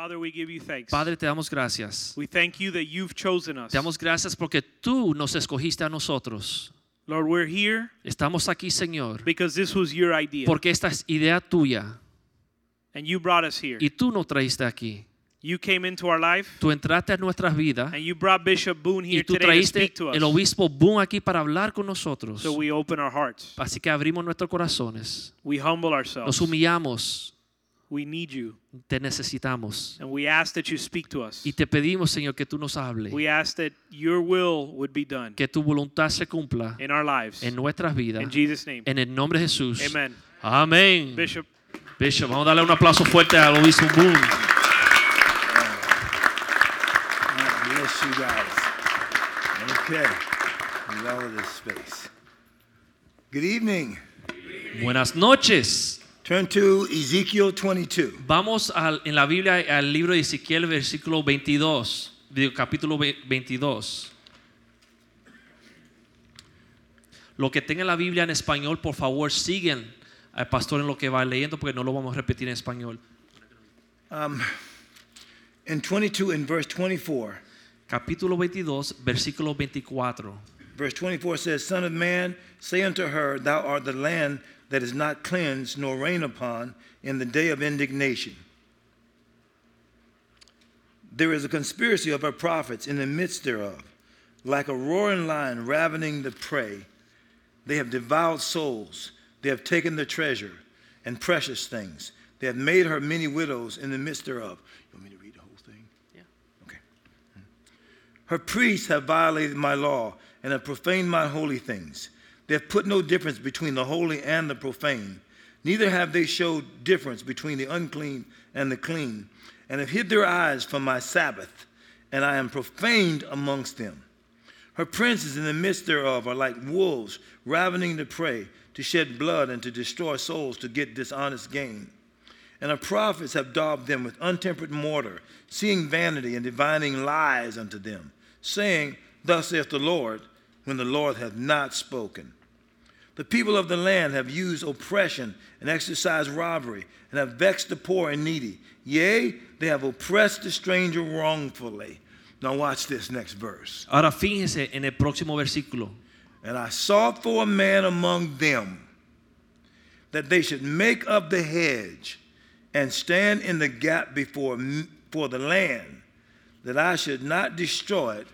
Father, we give you thanks. Padre, te damos gracias. We thank you that you've chosen us. Te damos gracias porque tú nos escogiste a nosotros. Lord, we're here Estamos aquí, Señor, because this was your idea. porque esta es idea tuya and you brought us here. y tú nos traíste aquí. You came into our life Tú entraste a nuestras vidas and you brought Bishop Boone y here tú today to speak to us. el obispo Boone aquí para hablar con nosotros. So we open our hearts. Así que abrimos nuestros corazones. We humble Nos ourselves. humillamos. We need you. Te necesitamos. And we ask that you speak to us. Y te pedimos, Señor, que tú nos hables. We ask that your will would be done Que tu voluntad se cumpla in our lives. en nuestras vidas. In Jesus' name. En el nombre de Jesús. Amen. Amén. Bishop, Bishop, vamos a darle un aplauso fuerte al obispo Boone. Bless you guys. Okay. Love this space. Good evening. Buenas noches. Turn to Ezekiel 22. Vamos al- en la Biblia al libro de Ezequiel, versículo 22, capítulo 22. Lo que tenga la Biblia en español, por favor, siguen al pastor en lo que va leyendo, porque no lo vamos a repetir en español. Um, in 22 and verse 24. Capítulo 22, versículo 24. Verse 24 says, Son of man, say unto her, Thou art the land that is not cleansed nor rain upon in the day of indignation. There is a conspiracy of her prophets in the midst thereof, like a roaring lion ravening the prey. They have devoured souls, they have taken the treasure and precious things. They have made her many widows in the midst thereof. You want me to read the whole thing? Yeah. Okay. Hmm. Her priests have violated my law and have profaned my holy things. They have put no difference between the holy and the profane. Neither have they showed difference between the unclean and the clean, and have hid their eyes from my Sabbath, and I am profaned amongst them. Her princes in the midst thereof are like wolves ravening the prey to shed blood and to destroy souls to get dishonest gain. And her prophets have daubed them with untempered mortar, seeing vanity and divining lies unto them, saying, Thus saith the Lord, when the Lord hath not spoken. The people of the land have used oppression and exercised robbery, and have vexed the poor and needy. Yea, they have oppressed the stranger wrongfully. Now watch this next verse. Ahora fíjense en el próximo versículo. And I sought for a man among them that they should make up the hedge and stand in the gap before for the land, that I should not destroy it,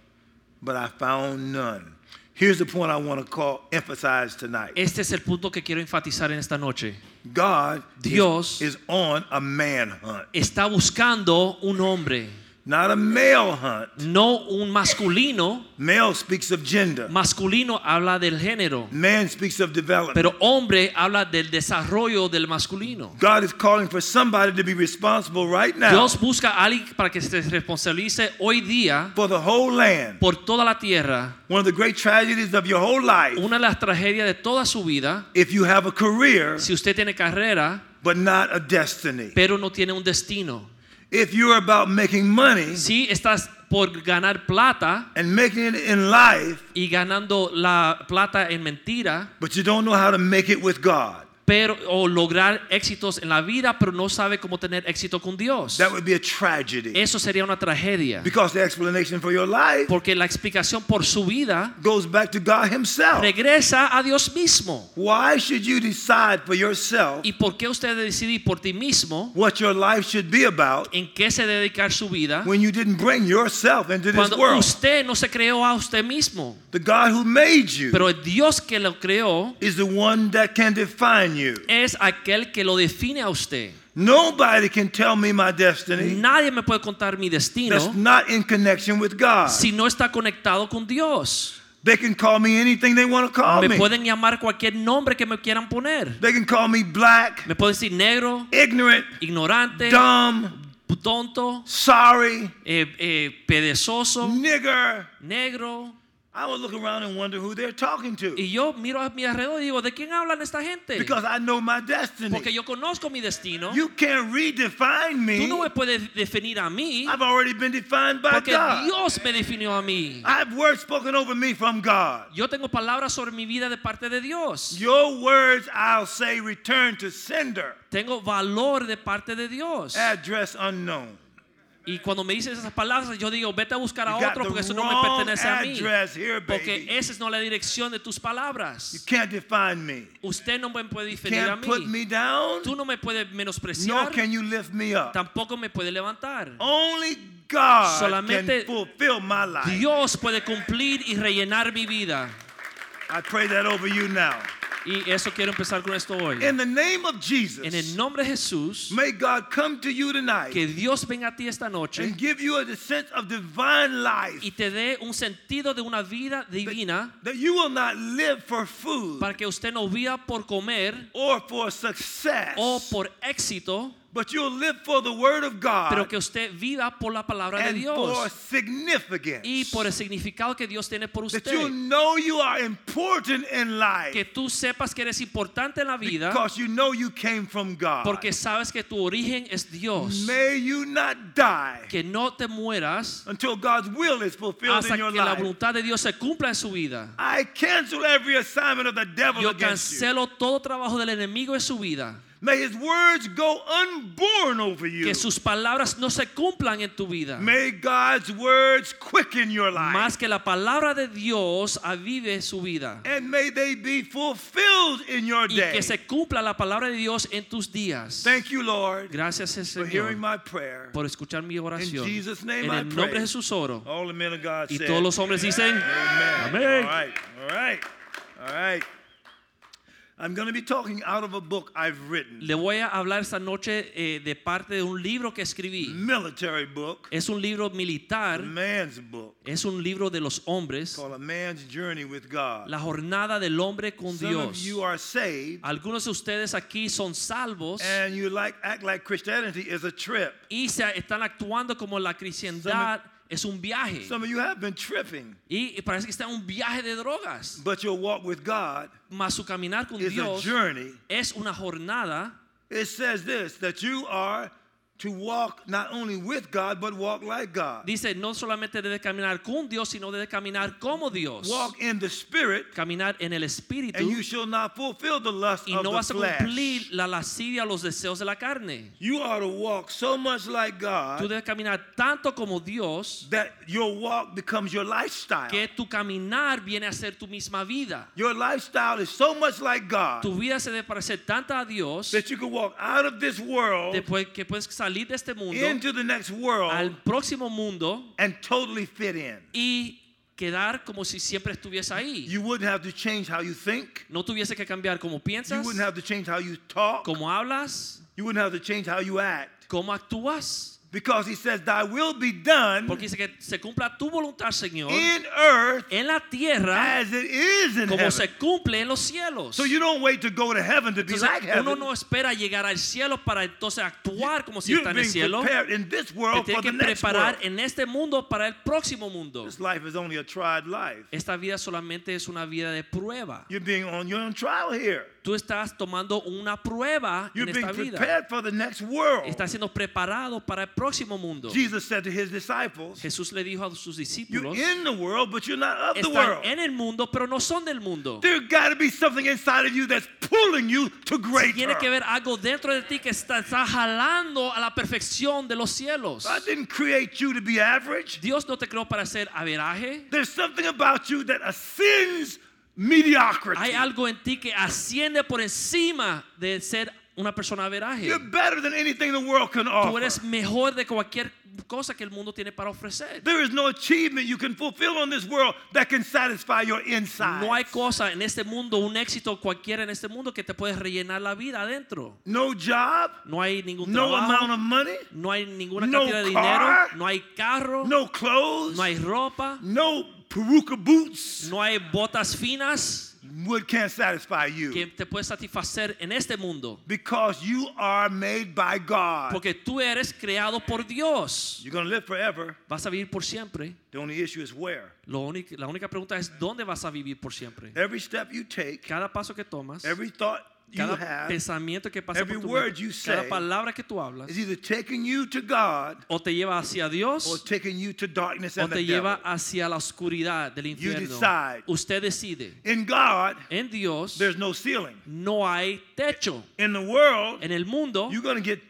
but I found none. Here's the point I want to call emphasize tonight. Este es el punto que quiero enfatizar en esta noche. God is- Dios- is, on a manhunt, Está buscando un hombre, not a male hunt. no un masculino. Male speaks of gender. Masculino habla del género, Man speaks of development. pero hombre habla del desarrollo del masculino. God is calling for somebody to be responsible right now Dios busca a alguien para que se responsabilice hoy día for the whole land. por toda la tierra. One of the great tragedies of your whole life, Una de las tragedias de toda su vida, if you have a career si usted tiene carrera, but not a destiny. pero no tiene un destino. If you're about making money Si estás por ganar plata and making it in life, y ganando la plata en mentira, but you don't know how to make it with God, pero o lograr éxitos en la vida, pero no sabe cómo tener éxito con Dios. that would be a tragedy. Eso sería una tragedia, Because the explanation for your life porque la explicación por su vida goes back to God Himself. regresa a Dios mismo. Why should you decide for yourself ¿Y por qué usted decide por ti mismo what your life should be about en qué se dedicar su vida when you didn't bring yourself into this cuando world? usted no se creó a usted mismo? The God who made you Pero el Dios que lo creó is the one that can define you. es aquel que lo define a usted. Nobody can tell me my destiny Nadie me puede contar mi that's destino not in connection with God. si no está conectado con Dios. They can call me anything they want to call Me me. pueden llamar cualquier nombre que me quieran poner. They can call me black, Me pueden decir negro, ignorant, ignorante, dumb, tonto, sorry, eh, eh, perezoso, nigger. negro. I would look around and wonder who they're talking to. Y yo miro a mi alrededor y digo, ¿de quién hablan esta gente? Because I know my destiny. Porque yo conozco mi destino. You can't redefine me. Tú no me puedes definir a mí I've already been defined by porque God. Dios me definió a mí. I have words spoken over me from God. Yo tengo palabras sobre mi vida de parte de Dios. Your words, I'll say, return to sender. Tengo valor de parte de Dios. Address unknown. Y cuando me dicen esas palabras, yo digo, vete a buscar a You otro porque eso no me pertenece a mí. here, Porque esa es no la dirección de tus You palabras. can't define me. Usted no me puede definir a Can't put mí. me down. Tú no me puedes Nor menospreciar. can you lift me up. Tampoco me puede levantar. Only God Solamente can fulfill my life. Dios puede cumplir y rellenar mi vida. I pray that over you now. Y eso quiero empezar con esto hoy. In the name of Jesus, En el nombre de Jesús, may God come to you tonight que Dios venga a ti esta noche and give you a sense of divine life y te dé un sentido de una vida divina that you will not live for food para que usted no viva por comer or for success, o por éxito, but you'll live for the word of God pero que usted viva por la palabra de for Dios significance. y por el significado que Dios tiene por that you usted. know you are important in life Que tú sepas que eres importante en la vida because you know you came from God. porque sabes que tu origen es Dios. May you not die Que no te mueras until God's will is fulfilled hasta in your que la voluntad de Dios se cumpla en su vida. I cancel every assignment of the devil Yo against you. cancelo todo trabajo del enemigo en su vida. May his words go unborn over you. Que sus palabras no se cumplan en tu vida. May God's words quicken your life. Más que la palabra de Dios avive su vida. and may they be fulfilled in your Y day. que se cumpla la palabra de Dios en tus días. Thank you, Lord, Gracias for hearing Señor my prayer. por escuchar mi oración. In Jesus' name En I el nombre pray. de Jesús oro. All the men of God Y said, todos los hombres dicen. Amén. All right, all right, all right. I'm going to be talking out of a book I've written, le voy a hablar esta noche eh, de parte de un libro que escribí. military book, Es un libro a militar, man's book, es un libro de los hombres. called A Man's Journey with God. La jornada del hombre con Some of Dios. you are saved, Algunos de ustedes aquí son salvos and you like act like Christianity is a trip. y se están actuando como la cristiandad es un viaje. Some of you have been tripping, Y parece que está en un viaje de drogas. but your walk with God Mas su caminar con is a journey. es una jornada It says this that you are to walk not only with God, but walk like God. Dice, no solamente debe caminar con Dios, sino debe caminar como Dios. Walk in the Spirit, Caminar en el Espíritu and you shall not fulfill the lust y of no the vas a flesh. cumplir la lascivia, los deseos de la carne. You are to walk so much like Tú God debes caminar tanto como Dios that your walk becomes your lifestyle. que tu caminar viene a ser tu misma vida. Your lifestyle is so much like God Tu vida se debe parecer tanta a Dios that you can walk out of this world después que puedes salir de este mundo into the next world al próximo mundo and totally fit in. y quedar como si siempre estuviese ahí. You wouldn't have to change how you think. No tuviese que cambiar cómo You piensas, wouldn't have to change how you talk. cómo hablas, You wouldn't have to change how you act. cómo actúas. Because he says, Thy will be done Porque dice que se cumpla tu voluntad, Señor, in earth en la tierra as it is in como heaven. se cumple en los cielos. So you don't wait to go to heaven to be Entonces, like uno heaven. no espera llegar al cielo para entonces actuar como si You're está en el being cielo. prepared in this Te world tiene for the que next preparar world. en este mundo para el próximo mundo. This life is only a tried life. Esta vida solamente es una vida de prueba. You're being on your own trial here. Tú estás tomando una prueba You're en being esta vida. prepared for the next world. Estás siendo preparado para el próximo mundo. Jesus said to his disciples, Jesús le dijo a sus You're discípulos, in the world, but you're not of the están world. en el mundo, pero no son del mundo. There got to be something inside of you that's pulling you to greater. Tiene que haber algo dentro de ti que está, está jalando a la perfección de los cielos. Didn't create you to be average. Dios no te creó para ser averaje. There's something about you that ascends mediocrity. Hay algo en ti que asciende por encima de ser una persona averaje. You're better than anything the world can Tú offer. eres mejor de cualquier cosa que el mundo tiene para ofrecer. There is no achievement you can fulfill on this world that can satisfy your inside. No hay cosa en este mundo, un éxito cualquiera en este mundo que te puede rellenar la vida adentro. No job, No hay ningún no amount trabajo, of money, no hay ninguna no cantidad de car, dinero, no hay carro, no clothes, no hay ropa, no peruca boots. No hay botas finas Wood can't satisfy you. que te pueden satisfacer en este mundo. Because you are made by God. Porque tú eres creado por Dios. You're going to live forever. Vas a vivir por siempre. The only issue is where. Lo único- la única pregunta es dónde vas a vivir por siempre. Every step you take, Cada paso que tomas, every thought you cada have, pensamiento que pasa every por tu word mente, you cada say palabra que tú hablas, is either taking you to God o te lleva hacia or Dios taking you to darkness o and te the lleva devil. hacia la oscuridad del infierno. decide. Usted decide. In God, En Dios there's no ceiling. no hay techo. In the world, En el mundo you're going to get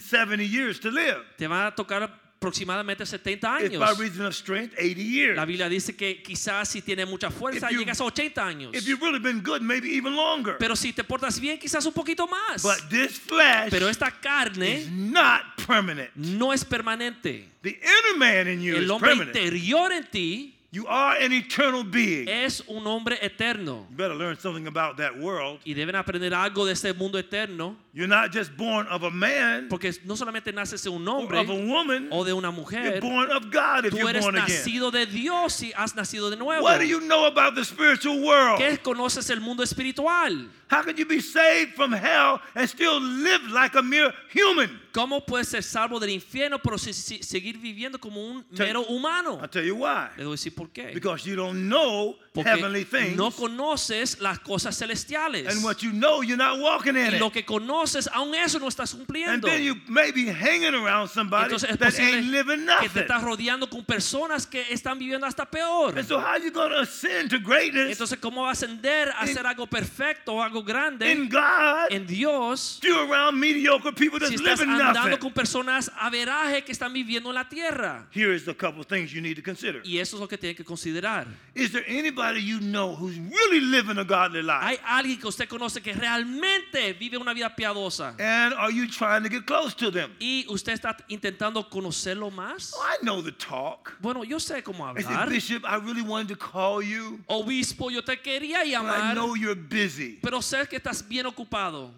70 years to live. te van a tocar aproximadamente 70 If by años. reason of strength, 80 years. La Biblia dice que quizás si tienes mucha fuerza you- llegas a 80 años. If you've really been good, maybe even longer. Pero si te portas bien, quizás un poquito más. But this flesh Pero esta is carne not permanent. no es permanente. The inner man in you El is hombre permanent. interior en ti You are an eternal being. es un hombre eterno. You better learn something about that world. Y deben aprender algo de este mundo eterno. You're not just born of a man Porque no solamente naces de un or hombre of a woman. o de una You're mujer. born of God if Tú you're eres born again. nacido de Dios si has nacido de nuevo. What do you know about the spiritual world? ¿Qué conoces el mundo espiritual? How can you be saved from hell and still live like a mere human? ¿Cómo puedes ser salvo del infierno pero si- si- seguir viviendo como un mero humano? I'll tell you why. Le voy a decir por qué. Because you don't know heavenly Porque things. no conoces las cosas celestiales. And what you know, you're not walking in Y it. lo que conoces, aún eso no estás And cumpliendo. then you may be hanging around somebody Entonces es that ain't posible que te estás rodeando con personas que están viviendo hasta peor. And so how you going to ascend to greatness Entonces, ¿cómo va a ascender a hacer algo perfecto o algo grande in God en Dios if you're around mediocre people that's si estás living andando nothing? con personas que están viviendo en la tierra? Here is a couple things you need to consider. Y eso es lo que tienen que considerar. Is there anybody you know who's really living a godly life? Hay alguien que usted conoce que realmente vive una vida piadosa And are you trying to get close to them? y usted está intentando conocerlo más. Oh, I know the talk. Bueno, yo sé cómo I said, hablar. Bishop, I really wanted to call you, Obispo, yo te quería but I llamar, know you're busy. pero sé que estás bien ocupado.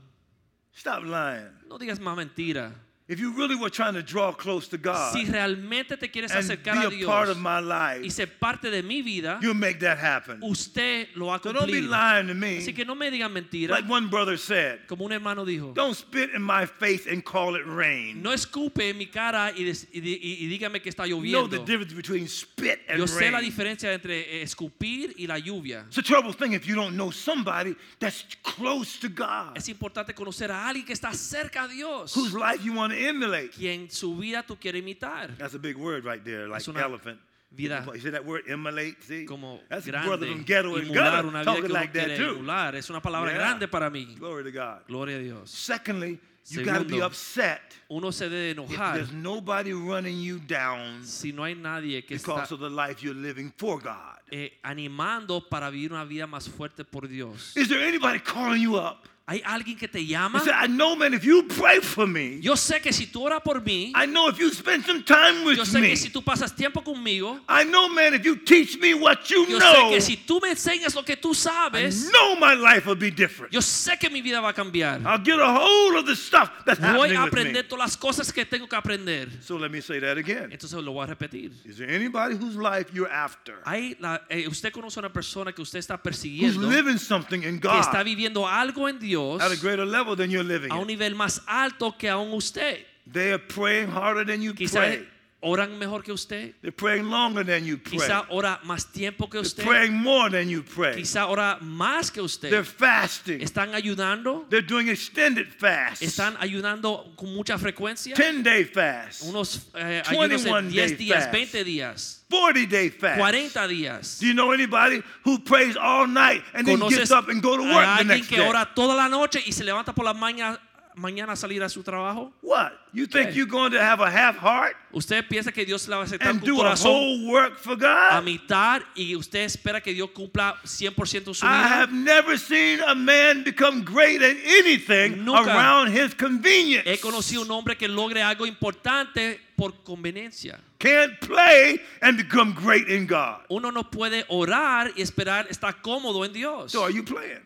Stop lying. No digas más mentira. If you really were trying to draw close to God Si realmente te quieres and acercar a be a part of Dios my y life, ser parte de mi vida, you'll make that happen. usted lo va a So don't be lying to me. Así que no me digan mentira. Like one brother said, Como un hermano dijo, don't spit in my face and call it rain. no escupe en mi cara y, des- y y- y dígame que está You know the difference between spit and Yo sé la rain. diferencia entre eh, escupir y la lluvia. It's a terrible thing if you don't know somebody that's close to God, Es importante conocer a alguien que está cerca a Dios, whose life you want to emulate. quien su vida tú quieres imitar. That's a big word right there, like elephant. vida You see that word, emulate? See? Como That's a brother grande, from ghetto and emular gutter una vida talking que like that too. emular. Es una palabra Yeah. grande para mí. Glory to God. Gloria a Dios. Secondly, you got to be upset Uno se debe if enojar there's nobody running you down si no hay nadie que está because of the life you're living for God. eh, animando para vivir una vida más fuerte por Dios. Is there anybody calling you up? ¿Hay alguien que te I llama? said, I know, man, if you pray for me, Yo sé que si tú oras por mí, I know if you spend some time yo with sé me, que si tú pasas tiempo conmigo, I know, man, if you teach me what you yo sé know, que si tú me enseñas lo que tú I sabes, know my life will be different. yo sé que mi vida va a cambiar. I'll get a hold of the stuff that's Voy happening a aprender todas las cosas que tengo que aprender. So let me say that again. Entonces lo voy a repetir. Is there anybody whose life you're after, Hay la- eh, usted conoce a una persona que usted está who's persiguiendo, living something in que está God viviendo algo en Dios at a greater level than you're living a un nivel más alto que aún usted. They are praying harder than you Quizá pray. Oran mejor que usted, They're praying longer than you pray. quizá ora más tiempo que They're usted, praying more than you pray. quizá ora más que They're usted. fasting. Están ayudando, They're doing extended fasts. están ayudando con mucha frecuencia. 10 day fasts. Unos eh, ayunos 21 de day 10 días, fast. 20 días, 40 day fasts. 40 días. Do you know anybody who prays all night and then ¿Conoces gets up and go to work the alguien next que day? ora toda la noche y se levanta por la mañana, mañana a salir a su trabajo? What? You think you're going to have a half heart ¿Usted piensa que Dios le va a aceptar and do a corazón whole work for a God? mitad y usted espera que Dios cumpla 100% su I vida? have never seen a man become great at anything Nunca. around his convenience. He conocido un hombre que logre algo importante por conveniencia. Can't play and become great in God. Uno no puede orar y esperar estar cómodo en Dios. So are you playing?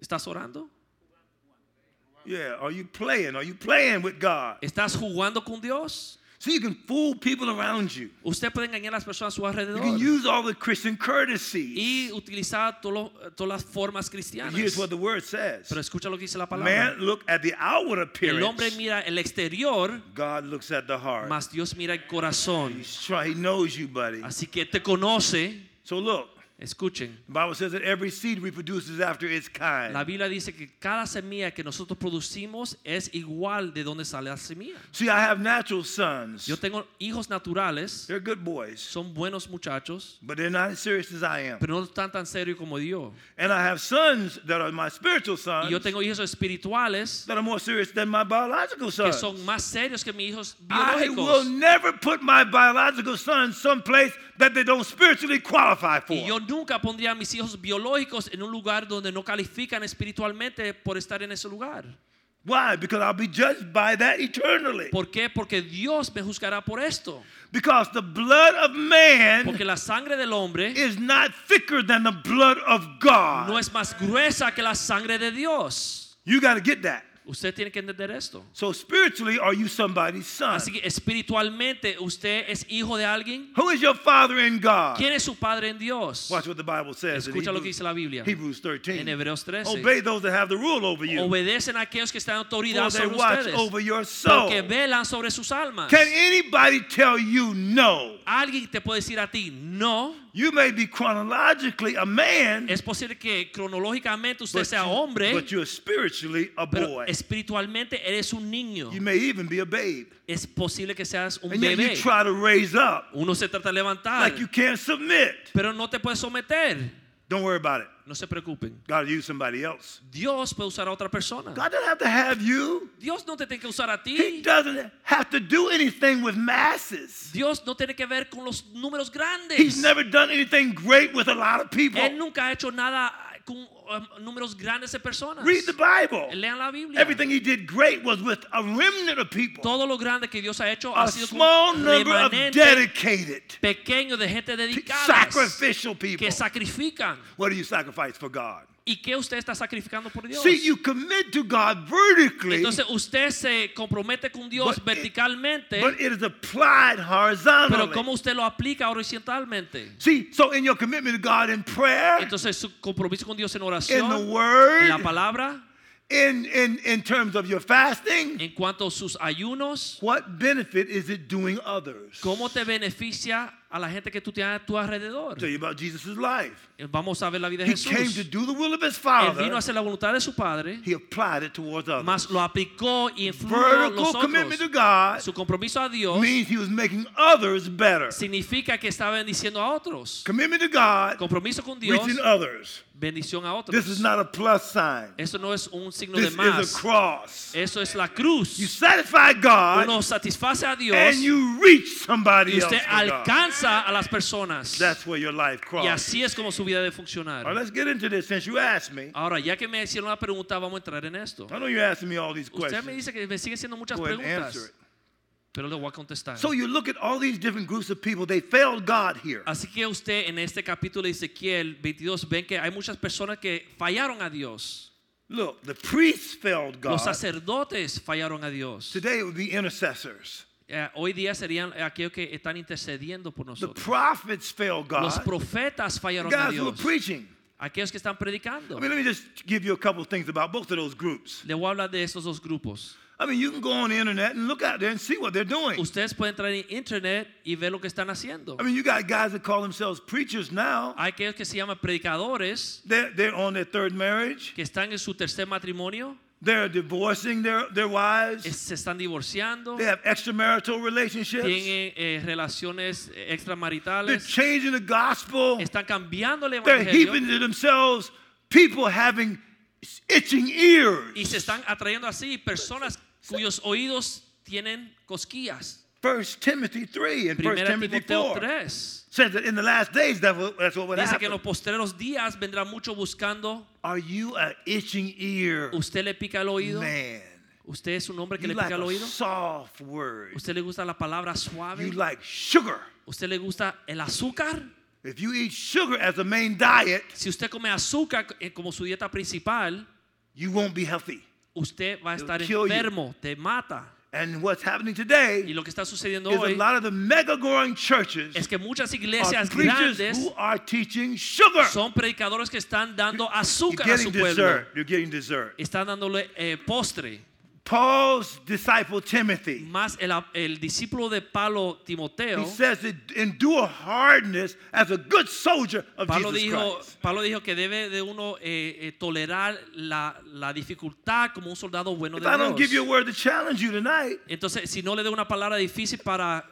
¿Estás orando? Yeah, are you playing? Are you playing with God? ¿Estás jugando con Dios? So you can fool people around you. Usted puede engañar a las personas a su alrededor. You can use all the Christian courtesies. y utilizar todas las formas cristianas. Here's what the word says. Pero escucha lo que dice la palabra. Man look at the outward appearance. El hombre mira el exterior, God looks at the heart. mas Dios mira el corazón. He's try, he knows you, buddy. Así que te conoce. So look, Escuchen. the Bible says that every seed reproduces after its kind. La Biblia dice que cada semilla que nosotros producimos es igual de donde sale la semilla. See, I have natural sons. Yo tengo hijos naturales, They're good boys, son buenos muchachos, but they're not as serious as I am. pero no están tan serios como yo. And I have sons that are my spiritual sons Y yo tengo hijos espirituales that are more serious than my biological sons. que son más serios que mis hijos biológicos. I will never put my biological sons someplace that they don't spiritually qualify for. Y yo nunca pondría a mis hijos biológicos en un lugar donde no califican espiritualmente por estar en ese lugar. Why? Because I'll be judged by that eternally. ¿Por qué? Porque Dios me juzgará por esto. Because the blood of man Porque la sangre del hombre is not thicker than the blood of God. no es más gruesa que la sangre de Dios. You got to get that. Usted tiene que entender esto. So spiritually, are you somebody's son? Así que espiritualmente usted es hijo de alguien. Who is your father in God? ¿Quién es su padre en Dios? Watch what the Bible says. in Escucha lo Hebrews- que dice la Biblia. Hebrews 13. En Hebreos 13. Obey those that have the rule over you. Obedecen a aquellos que están en autoridad sobre watch ustedes. over your soul. Porque velan sobre sus almas. Can anybody tell you no? Alguien te puede decir a ti no. You may be chronologically a man, Es posible que cronológicamente usted sea hombre, but you're spiritually a pero boy. espiritualmente eres un niño. You may even be a babe. Es posible que seas un And yet bebé. you try to raise up Uno se trata de levantar, like you can't submit. pero no te puedes someter. Don't worry about it. No se preocupen. God will use somebody else. Dios puede usar a otra persona. God doesn't have to have you. Dios no te tiene que usar a ti. He doesn't have to do anything with masses. Dios no tiene que ver con los números grandes. He's never done anything great with a lot of people. Él nunca ha hecho nada con um, números grandes de personas. Read the Bible. Lean la Biblia. Everything he did great was with a remnant of people. Todo lo grande que Dios ha hecho A ha sido small un number of dedicated, pequeño de gente dedicada sacrificial people. que sacrifican. What do you sacrifice for God? ¿Y qué usted está sacrificando por Dios? See, you commit to God vertically, Entonces usted se compromete con Dios But it- verticalmente, but it is applied pero horizontally. ¿cómo usted lo aplica horizontalmente? See, so in your commitment to God in prayer, Entonces su compromiso con Dios en in the oración, en la Word, palabra, in, in, in terms of your fasting, en cuanto a sus ayunos, what benefit is it doing others? ¿cómo te beneficia a la gente que tú tienes a tu alrededor? tell you about Jesus' life. Vamos a ver la vida de He came to Jesús. do the will of his Él vino Father. a hacer la voluntad de su Padre, He applied it towards others. más lo aplicó y influyó a los Vertical commitment to otros. God Su compromiso a Dios means he was making others better. significa que está bendiciendo a otros. Commitment to God, Compromiso con Dios, reaching others. Bendición a This is otros. not a plus sign. Eso no es un signo This de is más. a cross. Eso es la cruz. You satisfy God Uno satisface a Dios and you reach somebody y else. usted God. alcanza a las personas. That's where your life Y crosses. así es como su vida debe right, funcionar. let's get into this since you asked me. Ahora, ya que me hicieron la pregunta, vamos a entrar en esto. I know you're asking me all these Usted me questions. dice que me siguen haciendo muchas Go preguntas. Pero le voy a contestar. So you look at all these different groups of people, they failed God here. Así que usted en este capítulo de Ezequiel 22 ven que hay muchas personas que fallaron a Dios. Look, the priests failed God. Los sacerdotes fallaron a Dios. Today it would be intercessors. Eh, hoy día serían aquellos que están intercediendo por nosotros. The prophets failed God. Los profetas The fallaron a guys who Dios. preaching. Aquellos que están predicando. I mean, let me just give you a couple of things about both of those groups. Le voy a hablar de estos dos grupos. I mean, you can go on the internet and look out there and see what they're doing. Ustedes pueden entrar en internet y ver lo que están haciendo. I mean, you got guys that call themselves preachers now. Hay aquellos que se llaman predicadores They're, they're on their third marriage. que están en su tercer matrimonio, They're divorcing their, their wives. eh, se están divorciando, They have extramarital relationships. tienen eh, relaciones They're changing the gospel. están cambiando el evangelio. They're heaping to themselves people having itching ears. y se están atrayendo así personas cuyos oídos tienen cosquillas. First Timothy 3 and First Timothy Timoteo 4 3 says that in the last days that's what would dice que en happen. los postreros días vendrá mucho buscando. Are you an itching ear ¿Usted le pica el oído? man? ¿Usted es un hombre que You le like pica el oído? soft word. ¿Usted le gusta la palabra suave? You like sugar. ¿Usted le gusta el azúcar? If you eat sugar as a main diet, Si usted come azúcar eh, como su dieta principal, you won't be healthy. Usted va a estar enfermo, te mata. And what's happening Y today lo que está sucediendo is a hoy lot of the mega growing churches es que muchas iglesias grandes who are teaching sugar. son predicadores que están dando azúcar a su pueblo. dessert. You're getting dessert. Están dándole eh, postre. Paul's disciple Timothy, Más el, el discípulo de Pablo Timoteo, he says to endure hardness as a good soldier of Pablo Jesus dijo, Christ. Pablo dijo que debe de uno eh, eh, tolerar la, la dificultad como un soldado bueno If de I don't give you a Dios. word to challenge you tonight, Entonces, si no le doy una palabra difícil para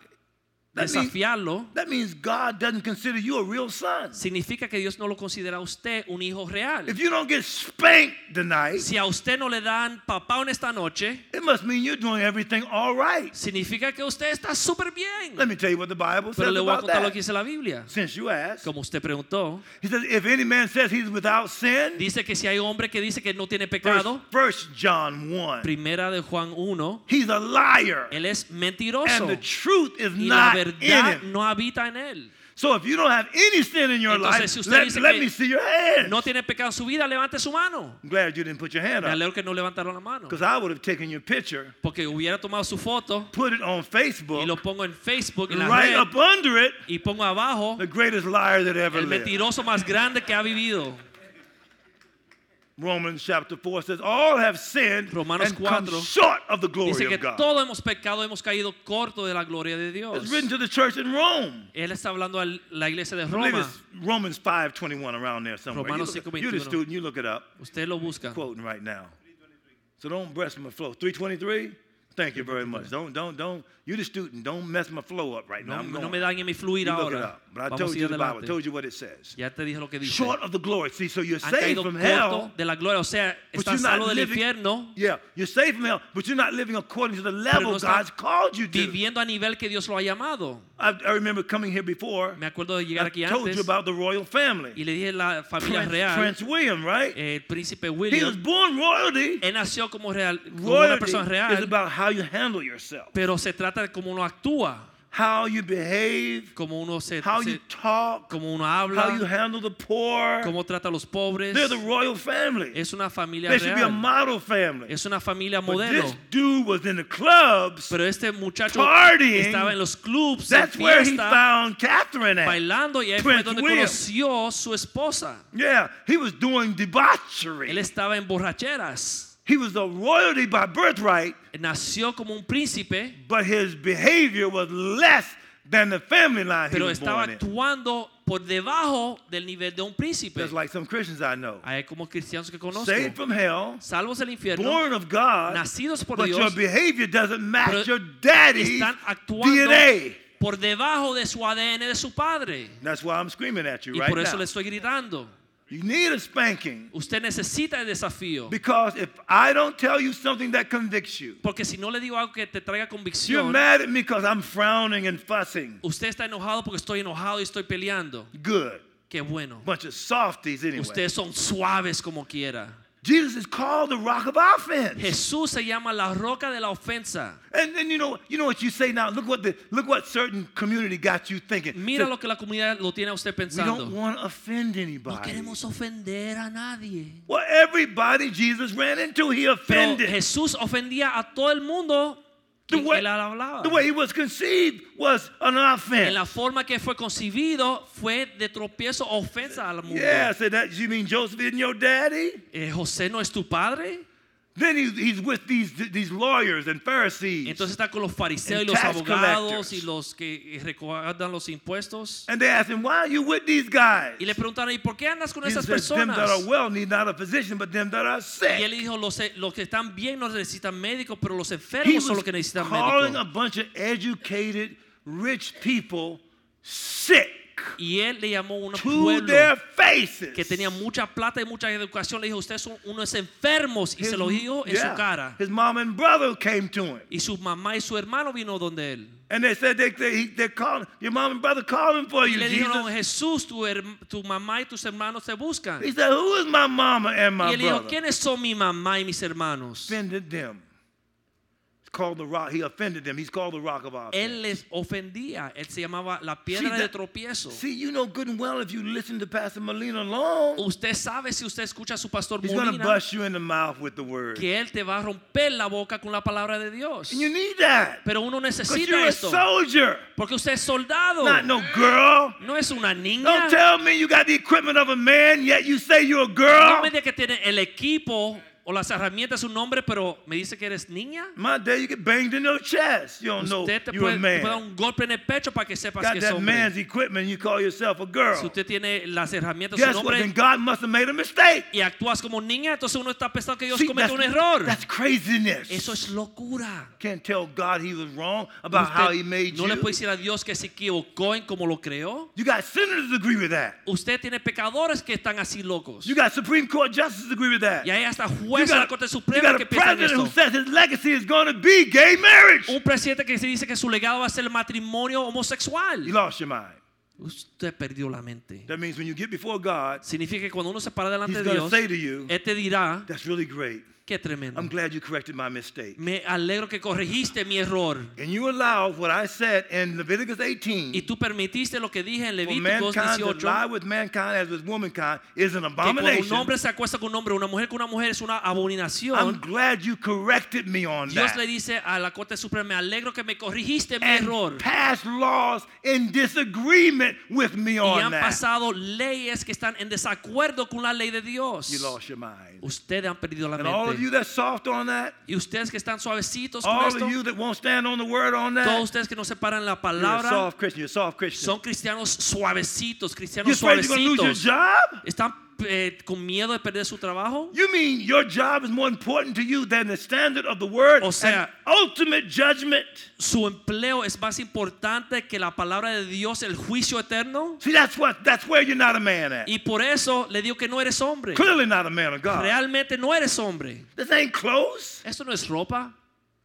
desafiarlo, that means God doesn't consider you a real son. significa que Dios no lo considera a usted un hijo real. If you don't get spanked tonight, Si a usted no le dan papá en esta noche, it must mean you're doing everything all right. significa que usted está súper bien. Let me tell you what the Bible Pero says le voy a contar lo que dice la Biblia. Since you asked, Como usted preguntó, he says, if any man says he's without sin, dice que si hay hombre que dice que no tiene pecado, first John 1, primera de Juan 1, he's a liar. él es mentiroso And the truth is y not verdad no habita en él. So if you don't have any sin in your Entonces, life, si let, let me see your hand. No tiene pecado en su vida, levante su mano. I'm glad you didn't put your hand Me up. alegro que no levantaron la mano. Because I would have taken your picture, Porque hubiera tomado su foto put it on y Facebook, lo pongo en Facebook, en la right red, up under it, y pongo abajo the greatest liar that ever el lived. mentiroso más grande que ha vivido. Romans chapter 4 says, All have sinned Romanos and come short of the glory Dice que of God. todos hemos pecado, hemos caído corto de la gloria de Dios. It's written to the church in Rome. Él está hablando a la iglesia de Roma. Romans 5:21 around there somewhere. You Romanos look- 5:21. you're the student, you look it up. Usted lo busca. Quoting right now. So don't mess my flow. 323? Thank you very much. Don't, don't, don't. You're the student. Don't mess my flow up right now. No, I'm no going. me dañe mi fluir You look it ahora. up. But I Vamos told you the Bible. I told you what it says. Ya te dije lo que dice. Short of the glory. See, so you're Han saved caído from corto hell. de la gloria. O sea, But you're not salvo del living, infierno, yeah, you're saved from hell, but you're not living according to the level no está God's called you to. viviendo a nivel que Dios lo ha llamado. I, I remember coming here before. Me acuerdo de llegar I aquí told you antes about the royal family. y le dije la familia Prince, real, Prince William, right? el príncipe he was William. born royalty. Él nació como, real, como una Royalty persona is real, about how you handle yourself, pero se trata de cómo uno actúa, how you behave, cómo uno se, how se- you talk, cómo uno how you habla, handle the poor. cómo trata a los pobres. They're the royal family. Es una familia They should be a real. model family. Es una familia But modelo. this dude was in the clubs. Pero este muchacho Partying. estaba en los clubs, en That's where he fiesta, used Catherine at. bailando y ahí fue donde William. conoció su esposa. Yeah, he was doing Él debauchery. estaba en borracheras. He was a royalty by birthright, Nació como un príncipe, but his behavior was less than the family line he pero was estaba born in. actuando por debajo del nivel de un príncipe. Just like some Christians I know. Hay como cristianos que conozco, Saved from hell, salvos del infierno, born of God, nacidos por but your behavior doesn't match your daddy's están actuando DNA. por debajo de su ADN de su padre. That's why I'm screaming at you Y right por eso now. le estoy gritando. You need a spanking Usted necesita el desafío. because if I don't tell you something that convicts you, Porque si no le digo algo que te traiga you're convicción, mad at me because I'm frowning and fussing. usted está enojado porque estoy enojado y estoy peleando. Good. Qué bueno. Bunch of softies anyway. Ustedes son suaves como quiera. Jesus is called the rock of offense. Jesús se llama la roca de la ofensa. And then you know, you know what you say now. Look what the look what certain community got you thinking. Mira Says, lo que la comunidad lo tiene a usted we don't want to offend anybody. No queremos ofender a nadie. Well, everybody Jesus ran into, he Pero offended. Jesús ofendía a todo el mundo The way, él hablaba. the way he was conceived was an offense. En la forma que fue concebido fue de tropiezo, ofensa al mundo. Yeah, so that you mean Joseph isn't your daddy? Eh, José no es tu padre. Then he, he's with these these lawyers and Pharisees. Entonces está con los fariseos y los tax abogados collectors. y los que recaudan los impuestos. and they asked him, Why are you with these guys? Y le preguntaron, ¿y por qué andas con Jesus esas said, Them that are personas? well need not a physician, but them that are Y él dijo, los, eh, los que están bien no necesitan médicos, pero los He enfermos son was los que necesitan calling a médicos. bunch of educated, rich people sick Y él le llamó a un pueblo que tenía mucha plata y mucha educación. Le dijo, ustedes son unos enfermos. Y His- se lo dijo en yeah. su cara. His mom and brother came to him. Y su mamá y su hermano vino donde él. And they said they, they, they called, your mom and brother calling for Y you, le dijeron. Jesús, tu, mamá y tus hermanos te buscan. He said, Who is my mama and Y my él dijo? ¿quiénes son mi mamá y mis hermanos? Them. Called the rock. He offended them. He's called the rock of offense. Él les ofendía. Él se llamaba la piedra de tropiezo. See, you know good and well if you listen to Pastor Molina long, Usted sabe si usted escucha a su pastor he's going to Molina bust you in the mouth with the word. que él te va a romper la boca con la palabra de Dios. And you need that. Pero uno necesita you're a esto soldier, porque usted es soldado. not no girl. No es una niña. Don't tell me you got the equipment of a man, yet you say you're a No girl. me diga que tiene el equipo o las herramientas un nombre, pero me dice que eres niña. My day, you get banged in chest. You don't know Usted te you're a puede, te puede dar un golpe en el pecho para que sepas Got que es that hombre. man's equipment, you call yourself a Si girl. usted tiene las herramientas Guess un what? Then God must have made a mistake. y actúas como niña, entonces uno está pensando que Dios See, comete that's, un error. that's craziness. Eso es locura. Can't tell God he was wrong about how he made no le you. puede decir a Dios que se equivocó en cómo lo creó. You got senators agree with that. Usted tiene pecadores que están así locos. You got Supreme Court justices agree with that. Y hay hasta You jueces de la got, Corte you Suprema got que a piensan president who esto. says his legacy is going to be gay marriage. Un presidente que dice que su legado va a ser el matrimonio homosexual. You lost your mind. Usted perdió la mente. That means when you get before God, Significa que cuando uno se para delante de Dios, say to you, Él te dirá, that's really great. Qué tremendo. I'm glad you corrected my mistake. Me alegro que corregiste mi error. And you allowed what I said in Leviticus Y 18 tú permitiste lo que dije en Levíticos mankind to 18, lie with mankind as with womankind is an que cuando un hombre se acuesta con un hombre, una mujer con una mujer es una I'm abominación. glad you corrected me on Dios that. le dice a la Corte Suprema, me alegro que me corregiste mi and error. passed laws in disagreement with me Y on han that. pasado leyes que están en desacuerdo con la ley de Dios. You lost your mind. Ustedes han perdido la And of you mente. that's soft on that, Y ustedes que están suavecitos con all esto, of you that won't stand on the word on todos that, ustedes que no se paran la you're a palabra, soft Christian. You're a soft Christian. son cristianos suavecitos, cristianos you're going to lose your suavecitos. job? ¿Están eh, con miedo de perder su trabajo? You mean your job is more important to you than the standard of the word O sea- and ultimate judgment? ¿Su empleo es más importante que la palabra de Dios, el juicio eterno? See, that's what that's where you're not a man at. Y por eso le digo que no eres hombre. Clearly not a man of God. Realmente no eres hombre. This ain't clothes. Esto no es ropa.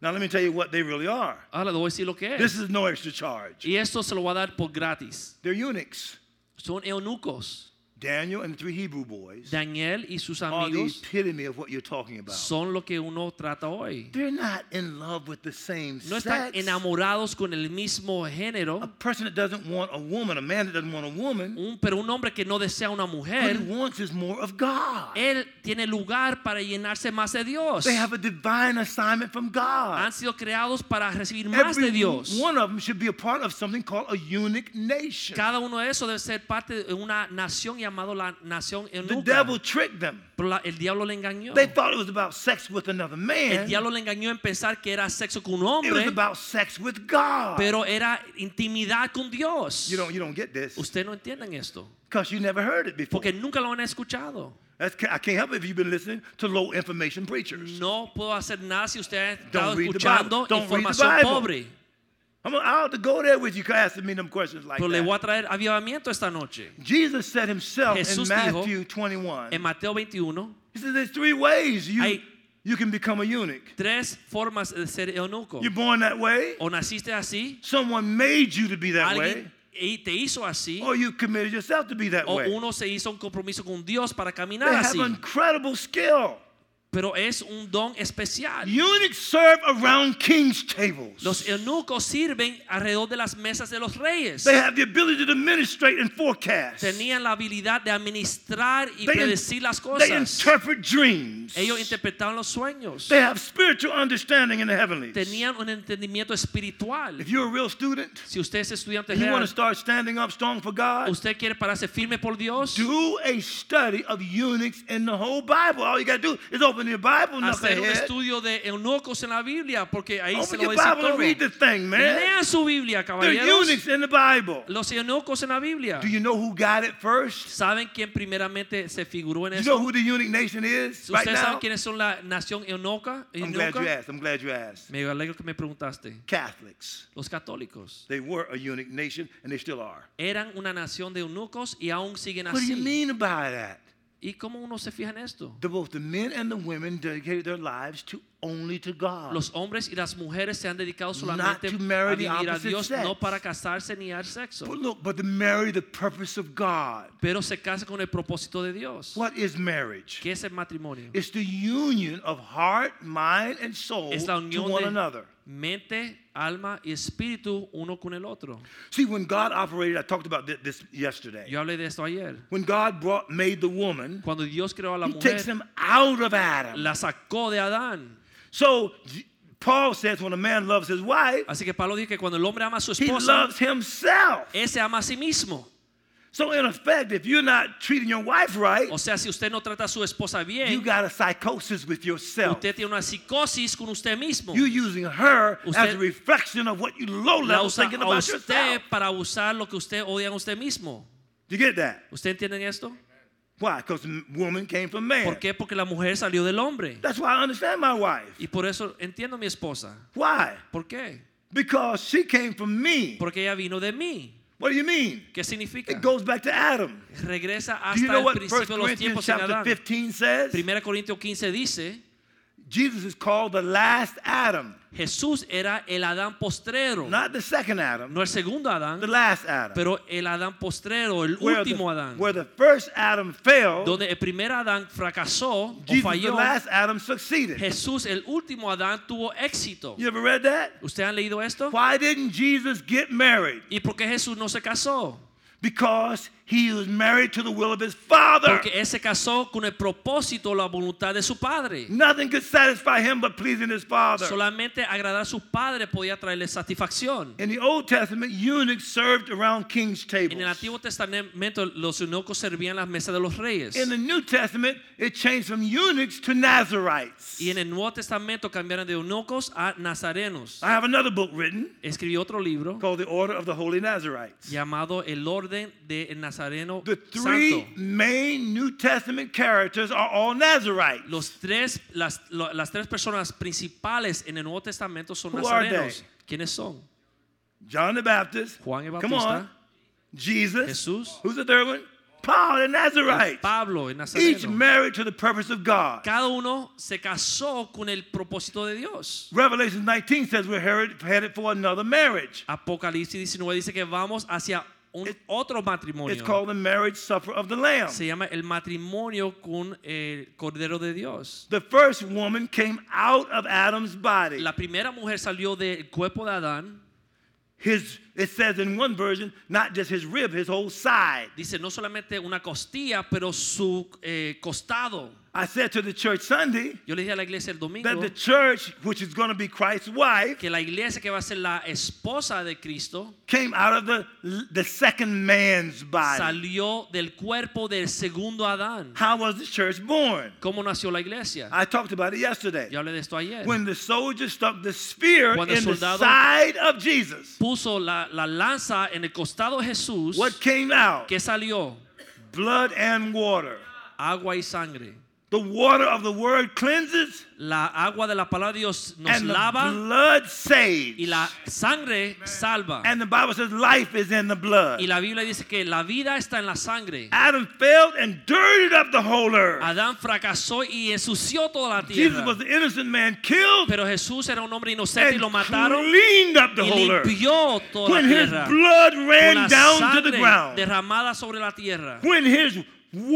Now let me tell you what they really are. Ahora le voy a decir lo que This es. is no extra charge. Y esto se lo voy a dar por gratis. They're eunuchs. Son eunucos. Daniel and the three Hebrew boys Daniel y sus are the amigos epitome of what you're talking about. son lo que uno trata hoy. They're not in love with the same No están sex. enamorados con el mismo A género, person that doesn't want a woman, a man that doesn't want a woman, un- pero un hombre que no desea una what he mujer, wants is more of God. él tiene lugar para llenarse más de Dios. They have a divine assignment from God. Han sido creados para recibir más de Every Dios. one of them should be a part of something called a eunuch nation. Cada uno de esos debe ser parte de una nación llamada la nación The eunuca. devil tricked them. Pero la- el diablo le engañó. They thought it was about sex with another El man. diablo le engañó en pensar que era sexo con un It was hombre, about sex with God. pero era intimidad con Dios. You don't, you don't get this Ustedes no entienden esto, because you never heard it before. porque nunca lo han escuchado. That's, I can't help it if you've been listening to low information preachers. No puedo hacer nada si usted ha estado Don't read the escuchando. Don't read the información Bible. pobre. I'm have to go there with you asking me them questions like Pero le voy a traer avivamiento esta noche. Jesus said himself Jesús in dijo Matthew 21. En Mateo 21, He said there's three ways you, Hay- you can become a eunuch. tres formas de ser eunuco. You're born that way. O naciste así, Someone made you to be that way. y te hizo así, Or you committed yourself to be that o way. uno se hizo un compromiso con Dios para They caminar have así. incredible skill. Pero es un don especial. Eunuchs serve around kings' tables. Los eunucos sirven alrededor de las mesas de los reyes. They have the ability to administrate and forecast. Tenían la habilidad de administrar y They, predecir las cosas. they interpret dreams. Ellos interpretaban los sueños. They have spiritual understanding in the heavenlies. Tenían un entendimiento espiritual. If you're a real student, Si usted es estudiante and you want to start standing up strong for God, usted quiere pararse firme por Dios, do a study of eunuchs in the whole Bible. All you got to do is open your Bible, hacer un estudio de eunucos en la Biblia, porque ahí se lo Bible read todo. the thing, man. Lean su Biblia, caballeros. eunuchs in the Bible. Los eunucos en la Biblia. Do you know who got it first? ¿Saben quién primeramente se figuró en Do you know eso? who the eunuch nation is right ¿Ustedes now? saben quiénes son la nación eunuca? I'm glad you asked. I'm glad you asked. Me alegro que me preguntaste. Catholics. Los católicos They were a eunuch nation and they still are. eran una nación de eunucos y aún siguen What do you así. mean by that? ¿Y cómo uno se fija en esto? The, both the men and the women dedicated their lives to only to God. Los hombres y las mujeres se han dedicado Not solamente to marry a the vivir a opposite Dios, sex. no para casarse ni al sexo, But look, but to marry the purpose of God. pero se casan con el propósito de Dios. What is marriage? ¿Qué es el matrimonio? It's the union of heart, mind, and soul Es la to unión one de another. Mente, alma y espíritu uno con el otro. See, when God operated, I talked about thi- this yesterday. Yo hablé de esto ayer. When God brought, made the woman, Cuando Dios creó a la He takes mujer, him out of Adam. la sacó de Adán. So Paul says when a man loves his wife, Así que Pablo dice que cuando el hombre ama a su he esposa, loves himself. ese ama a sí mismo. So in effect, if you're not treating your wife right, O sea, si usted no trata a su esposa you bien, got a psychosis with yourself. usted tiene una psicosis con usted mismo. You're using her as a reflection of what you low level thinking about usted yourself. para usar lo que usted odia en usted mismo. You get that? ¿Usted entiende esto? Why? Because woman came from man. ¿Por qué? Porque la mujer salió del hombre. That's why I understand my wife. Y por eso entiendo a mi esposa. Why? ¿Por qué? Because she came from me. Porque ella vino de mí. What do you mean? ¿Qué significa? It goes back to Adam. Regresa Do you know el what 1 principio de los Corinthians tiempos en chapter Adán. 15 says? 1 Corintios 15 dice, Jesus is called the last Adam, Jesús era el Adán postrero. not the second Adam, No el segundo Adán, the last Adam. pero el Adán postrero, el Where último the, Adán. where the first Adam failed, Donde el primer Adán fracasó o Jesus, the falló, last Adam, succeeded. Jesús, el último Adán, tuvo éxito. You ever read that? ¿Ustedes han leído esto? Why didn't Jesus get married? ¿Y por qué Jesús no se casó? Because he was married to the will of his father. Porque él se casó con el propósito, la voluntad de su padre. Nothing could satisfy him but pleasing his father. Solamente agradar a su padre podía traerle satisfacción. In the Old Testament, eunuchs served around king's En el tables. Antiguo Testamento los eunucos servían las mesas de los reyes. In the New Testament, it changed from eunuchs to Nazarites. Y en el Nuevo Testamento cambiaron de eunucos a nazarenos. I have another book written Escribió otro libro called The Order of the Holy Nazarites. llamado El Orden del Nazareno The three Santo. main New Testament characters are all Nazarites. Los tres, las, lo- las tres personas principales en el Nuevo Testamento son Who are nazarenos. they? ¿Quiénes son? John the Baptist. Juan el Come on. Bautista, Jesus. Jesús, Who's the third one? Paul the Nazarite. Pablo, el Each Nazareno. married to the purpose of God. Cada uno se casó con el propósito de Dios. Revelation 19 says we're headed, headed for another marriage. Apocalipsis 19 dice que vamos hacia un It- otro It's matrimonio. called the marriage supper of the Lamb. Se llama el matrimonio con el Cordero de Dios. The first woman came out of Adam's body. La primera mujer salió del cuerpo de Adán. His, it says in one version, not just his rib, his whole side. Dice no solamente una costilla, pero su eh, costado. I said to the church Sunday Yo le dije a la iglesia el domingo that the church, which is going to be Christ's wife, que la iglesia que va a ser la esposa de Cristo came out of the, the second man's body. salió del cuerpo del segundo Adán. How was the church born? ¿Cómo nació la iglesia? I talked about it yesterday. Yo hablé de esto ayer. When the soldier stuck the spear Cuando in the side of Jesus, Puso la, la lanza en el costado de Jesús. what came out? ¿Qué salió? Blood and water. Agua y sangre. The water of the word cleanses, La agua de la palabra de Dios nos and the blood saves. y la sangre salva. And the Bible says life is in the blood. Y la Biblia dice que la vida está en la sangre. Adam failed and dirtied up the whole earth. Adán fracasó y ensució toda la Jesus was the innocent man killed Pero Jesús era un hombre inocente y lo mataron cleaned up the y whole earth. limpió toda la When his blood ran down to the ground. derramada sobre la tierra. When his,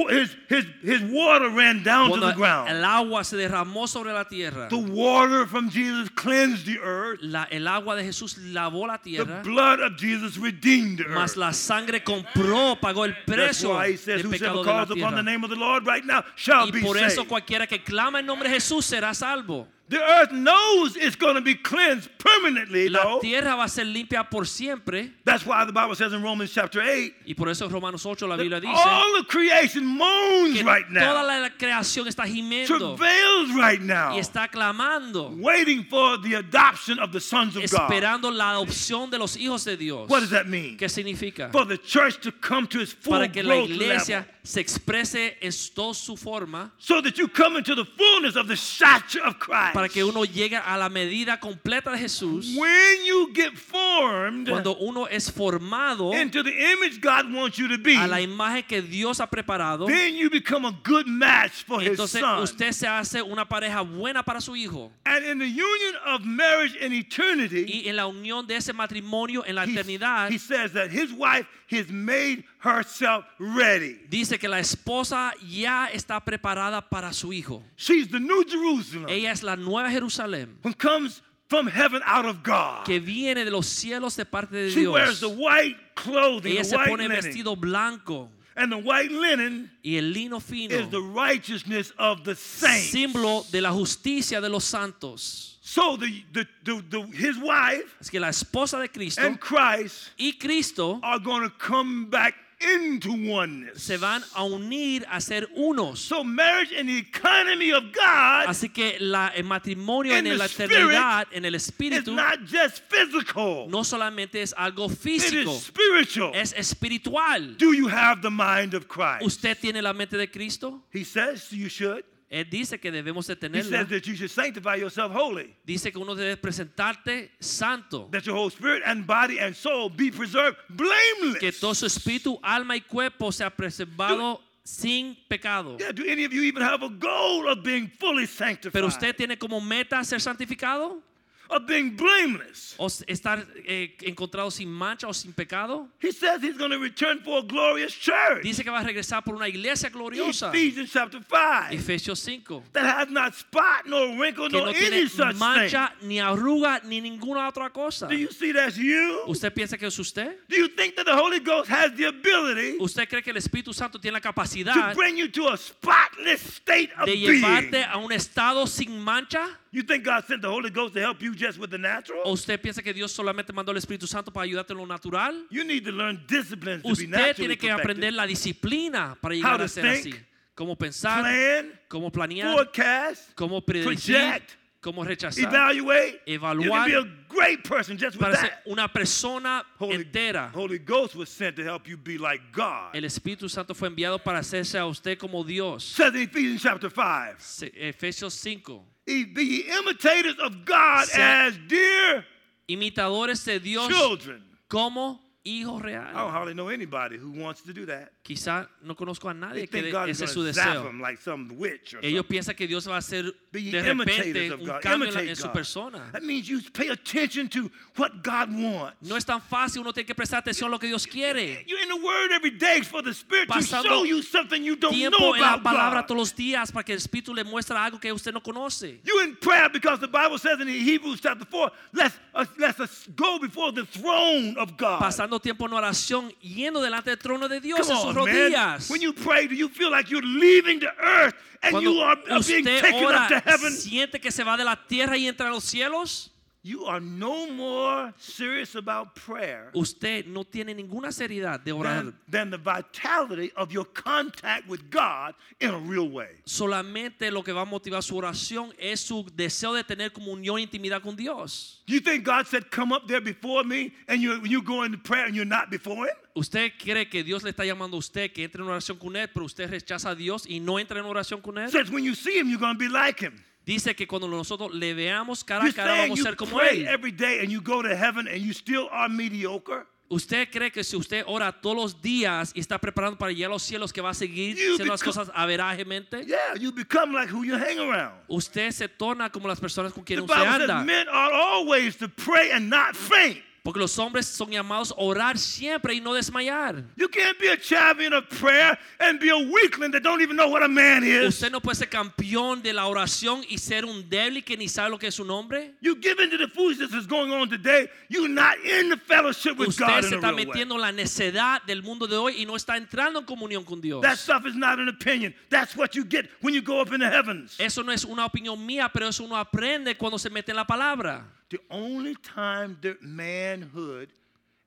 his, his, his water ran down to the ground. el agua se derramó sobre la tierra. The water from Jesus cleansed the earth. La- el agua de Jesús lavó la tierra. The blood of Jesus redeemed the Mas la sangre compró, pagó el That's precio why he says, del pecado de la calls upon the name of the Lord right now shall Y be por eso saved. cualquiera que clama el nombre de Jesús será salvo. The earth knows it's going to be cleansed permanently, La tierra va a ser limpia por siempre. That's why the Bible says in Romans chapter 8 Y por eso en Romanos 8 la Biblia dice all of creation moans right toda now, la creación está gimiendo travails right now, y está clamando, waiting for the adoption of the sons of God. esperando la adopción de los hijos de Dios. What does that mean? ¿Qué significa? For the church to come to its full Para que la iglesia level, se exprese en toda su forma, so that you come into the fullness of the stature of Christ. Para que uno llegue a la medida completa de Jesús. when you get formed Cuando uno es formado into the image God wants you to be, a la imagen que Dios ha preparado, then you become a good match for his entonces son. usted se hace una pareja buena para su hijo. And in the union of marriage in eternity, Y en la unión de ese matrimonio en la he, eternidad, he says that his wife has made herself ready. dice que la esposa ya está preparada para su hijo. She's the new Jerusalem. Ella es la nueva Jerusalén. When comes from heaven out of God. que viene de los cielos de parte de She wears Dios. the white clothing, Ella the se white pone linen. vestido blanco And the white linen y el lino fino, is the righteousness of the saints. símbolo de la justicia de los santos. So the, the, the, the, his wife Es que la esposa de Cristo and Christ y Cristo are going to come back into oneness. se van a unir a ser unos. So marriage in the economy of God Así que la, el matrimonio en la eternidad, en el is espíritu, not just physical. no solamente es algo físico, is spiritual. es espiritual. Do you have the mind of Christ? ¿Usted tiene la mente de Cristo? He says you should. Él dice que debemos de He tenerla. says that you should sanctify yourself holy. Dice que uno debe presentarte santo. That your whole spirit and body and soul be preserved blameless. Que todo su espíritu, alma y cuerpo sea preservado sin pecado. Yeah, do any of you even have a goal of being fully sanctified? Pero usted tiene como meta ser santificado of being blameless. o estar eh, encontrado sin mancha o sin pecado. He says he's going to return for a glorious church. Dice que va a regresar por una iglesia gloriosa. Ephesians chapter 5. Efesios 5. That has not spot, nor wrinkle, nor no any such thing. mancha, ni arruga, ni ninguna otra cosa. Do you see that's you? ¿Usted piensa que es usted? Do you think that the Holy Ghost has the ability ¿Usted cree que el Espíritu Santo tiene la to capacidad bring you to a spotless state of de being? llevarte a un estado sin mancha? You think God sent the Holy Ghost to help you just with the natural? ¿O usted piensa que Dios solamente mandó al Espíritu Santo para ayudarte en lo natural? You need to learn disciplines to be Usted naturally tiene que perfected. aprender la disciplina para How llegar to a ser think, así. Cómo pensar, Plan, cómo planear, forecast, cómo predecir, project, cómo rechazar. evaluate. You Evaluar. can be a great person just with Para ser that. una persona Holy, entera. Holy Ghost was sent to help you be like God. El Espíritu Santo fue enviado para hacerse a usted como Dios. says in Ephesians chapter 5. Se- Efesios 5. Be imitators of God as dear Imitadores de Dios children. como hijos I don't hardly know anybody who wants to do that. Quizá no conozco a nadie que de- ese es su going to zap deseo. like some witch or Ellos something. piensan que Dios va a hacer de repente un God. cambio en, la- Imitate en su persona. That means you pay attention to what God wants. No es tan fácil, uno tiene que prestar atención a lo que Dios quiere. You're in the Word every day for the Spirit to show you something you don't know Tiempo en la palabra God. todos los días para que el Espíritu le muestre algo que usted no conoce. You in prayer because the Bible says in Hebrews chapter 4, let's, uh, let's us go before the throne of God. Pasando tiempo en oración, yendo delante del trono de Dios Come en sus on, man. rodillas. When you pray, do you feel like you're leaving the earth and Cuando you are, are being usted taken ora, up to heaven? siente que se va de la tierra y entra a los cielos. You are no more serious about prayer Usted no tiene ninguna seriedad de orar. than, than the vitality of your contact with God in a real way. Solamente lo que va a motivar su oración es su deseo de tener comunión e intimidad con Dios. You think God said, Come up there before me, and you, you go into prayer and you're not before Him? ¿Usted cree que Dios le está llamando a usted que entre en oración con Él, pero usted rechaza a Dios y no entra en oración con Él? says when you see Him, you're going to be like Him. Dice que cuando nosotros le veamos cara a cara vamos a ser como Él. every day and you go to heaven and you still are mediocre? ¿Usted cree que si usted ora todos los días y está preparando para llegar a los cielos que va a seguir You haciendo las cosas averajemente? Yeah, you become like who you hang around. Usted se torna como las personas con The quienes usted Bible says anda. men are always to pray and not faint. Porque los hombres son llamados a orar siempre y no desmayar. You can't be a champion of prayer and be a weakling that don't even know what a man is. Usted no puede ser campeón de la oración y ser un débil que ni sabe lo que es su nombre. You give into the foolishness that's going on today. You're not in the fellowship with Usted se está metiendo en la necedad del mundo de hoy y no está entrando en comunión con Dios. That stuff is not an opinion. That's what you get when you go up in the heavens. Eso no es una opinión mía, pero eso uno aprende cuando se mete en la palabra. The only time that manhood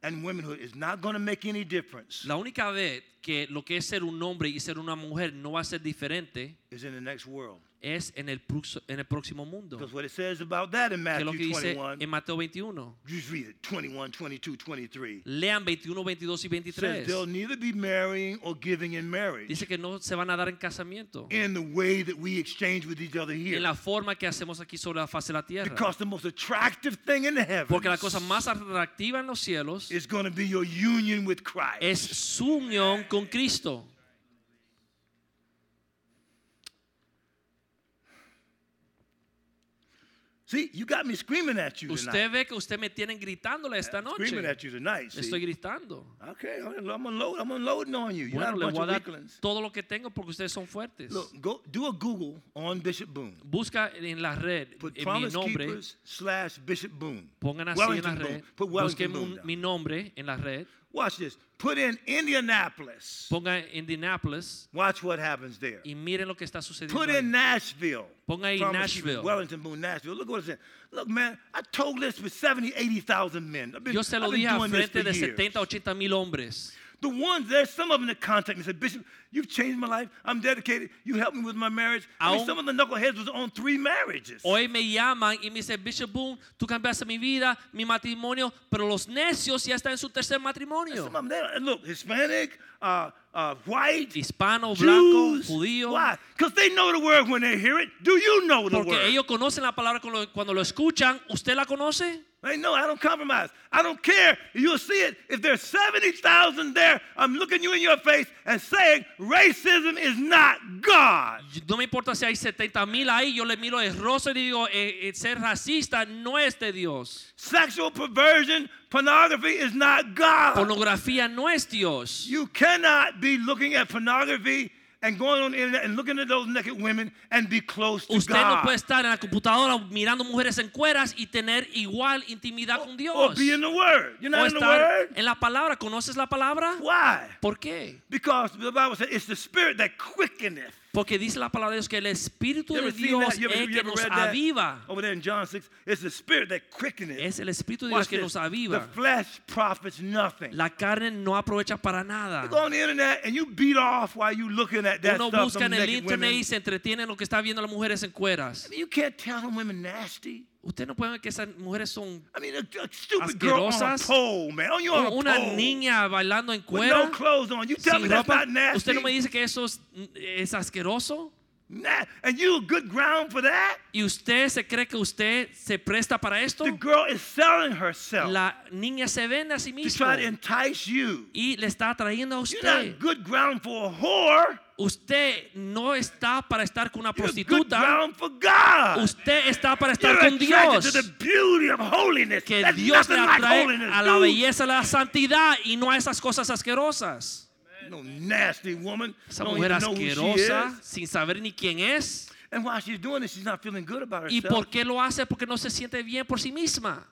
and womanhood is not going to make any difference La única vez que lo que es ser un hombre y ser una mujer no va a ser diferente is in the next world. Es en el, en el próximo mundo. Because what it says about that in Que es lo que Matthew dice 21, en Mateo 21. just read it 21, 22, 23. Lean 21, 22 y Says 23. they'll neither be marrying or giving in marriage Dice que no se van a dar en casamiento. in the way that we exchange with each other here. En la forma que hacemos aquí sobre la faz de la tierra. Because the most attractive thing in the heavens Porque la cosa más atractiva en los cielos is going to be your union with Christ. es su unión con Cristo. See, you got me screaming at you Usted tonight. ve que usted me tienen gritándole esta Screaming noche. at you tonight. Estoy gritando. Okay, I'm unloading, I'm unloading on you. You're Bueno, not a bunch of weaklings. todo lo que tengo porque ustedes son fuertes. Look, go do a Google on Bishop Boone. Busca en la red Put en mi nombre. Slash Bishop Boone. Pongan así en la Wellington red. Boone. Busquen Wellington mi nombre en la red. Watch this. Put in Indianapolis. Ponga Indianapolis Watch what happens there. y miren lo que está sucediendo. Put in Nashville. Ponga ahí Nashville. Wellington Boone, Nashville. Look what it's saying. Look, man, I told this with 70, 80,000 men. I've been, Yo se lo I've dije a frente de years. 70, 80 mil hombres. The ones, there's some of them that contact me and say, Bishop, you've changed my life. I'm dedicated. You helped me with my marriage. I mean, some of the knuckleheads was on three marriages. Hoy me llaman y me dicen, Bishop Boone, tú cambiaste mi vida, mi matrimonio, pero los necios ya están en su tercer matrimonio. Some of them, they, look, Hispanic, uh, uh, white, Hispano, blanco, Jews. judío. Why? Because they know the word when they hear it. Do you know the Porque word? ellos conocen la palabra cuando lo escuchan. ¿Usted la conoce? They know I don't compromise. I don't care. You'll see it. If there's 70,000 there, I'm looking you in your face and saying racism is not God. No me importa si hay 70 mil ahí, yo le miro el rostro y digo, eh, eh, ser racista no es de Dios. Sexual perversion, pornography is not God. Pornografía no es Dios. You cannot be looking at pornography and going on the internet and looking at those naked women and be close to Usted no God. puede estar en la computadora mirando mujeres en cueras y tener igual intimidad con or Dios. be in the Word. You're O not in the Word? en la palabra. ¿Conoces la palabra? Why? ¿Por qué? Because the Bible says it's the Spirit that quickeneth. Porque dice la palabra de Dios que el Espíritu de Dios ever, es que nos aviva. Over there in John 6, it's the Spirit that quickeneth. Es el Espíritu de Dios que nos aviva. The flesh profits nothing. La carne no aprovecha para nada. You go on the internet and you beat off while you looking at that Uno busca en el internet y se entretiene en lo que está viendo las mujeres en cueras. You can't tell them women nasty. Usted no puede ver que esas mujeres son I mean, a, a stupid girl on a Asquerosas. pole, man. On you on a una pole. niña bailando en with no clothes on. You tell sin me that's ropa. not nasty. Usted no me dice que eso es, es asqueroso. Nah, and you good ground for that? ¿Y usted se cree que usted se presta para esto? The girl is selling herself La niña se vende a sí to misma try to entice you. y le está atrayendo a You're usted. not good ground for a whore. Usted no está para estar con una prostituta. Usted está para estar You're con Dios. Que Dios le like atrae a la belleza, a la santidad y no a esas cosas asquerosas. No nasty woman. Esa mujer asquerosa, sin saber ni quién es. ¿Y por qué lo hace? Porque no se siente bien por sí misma.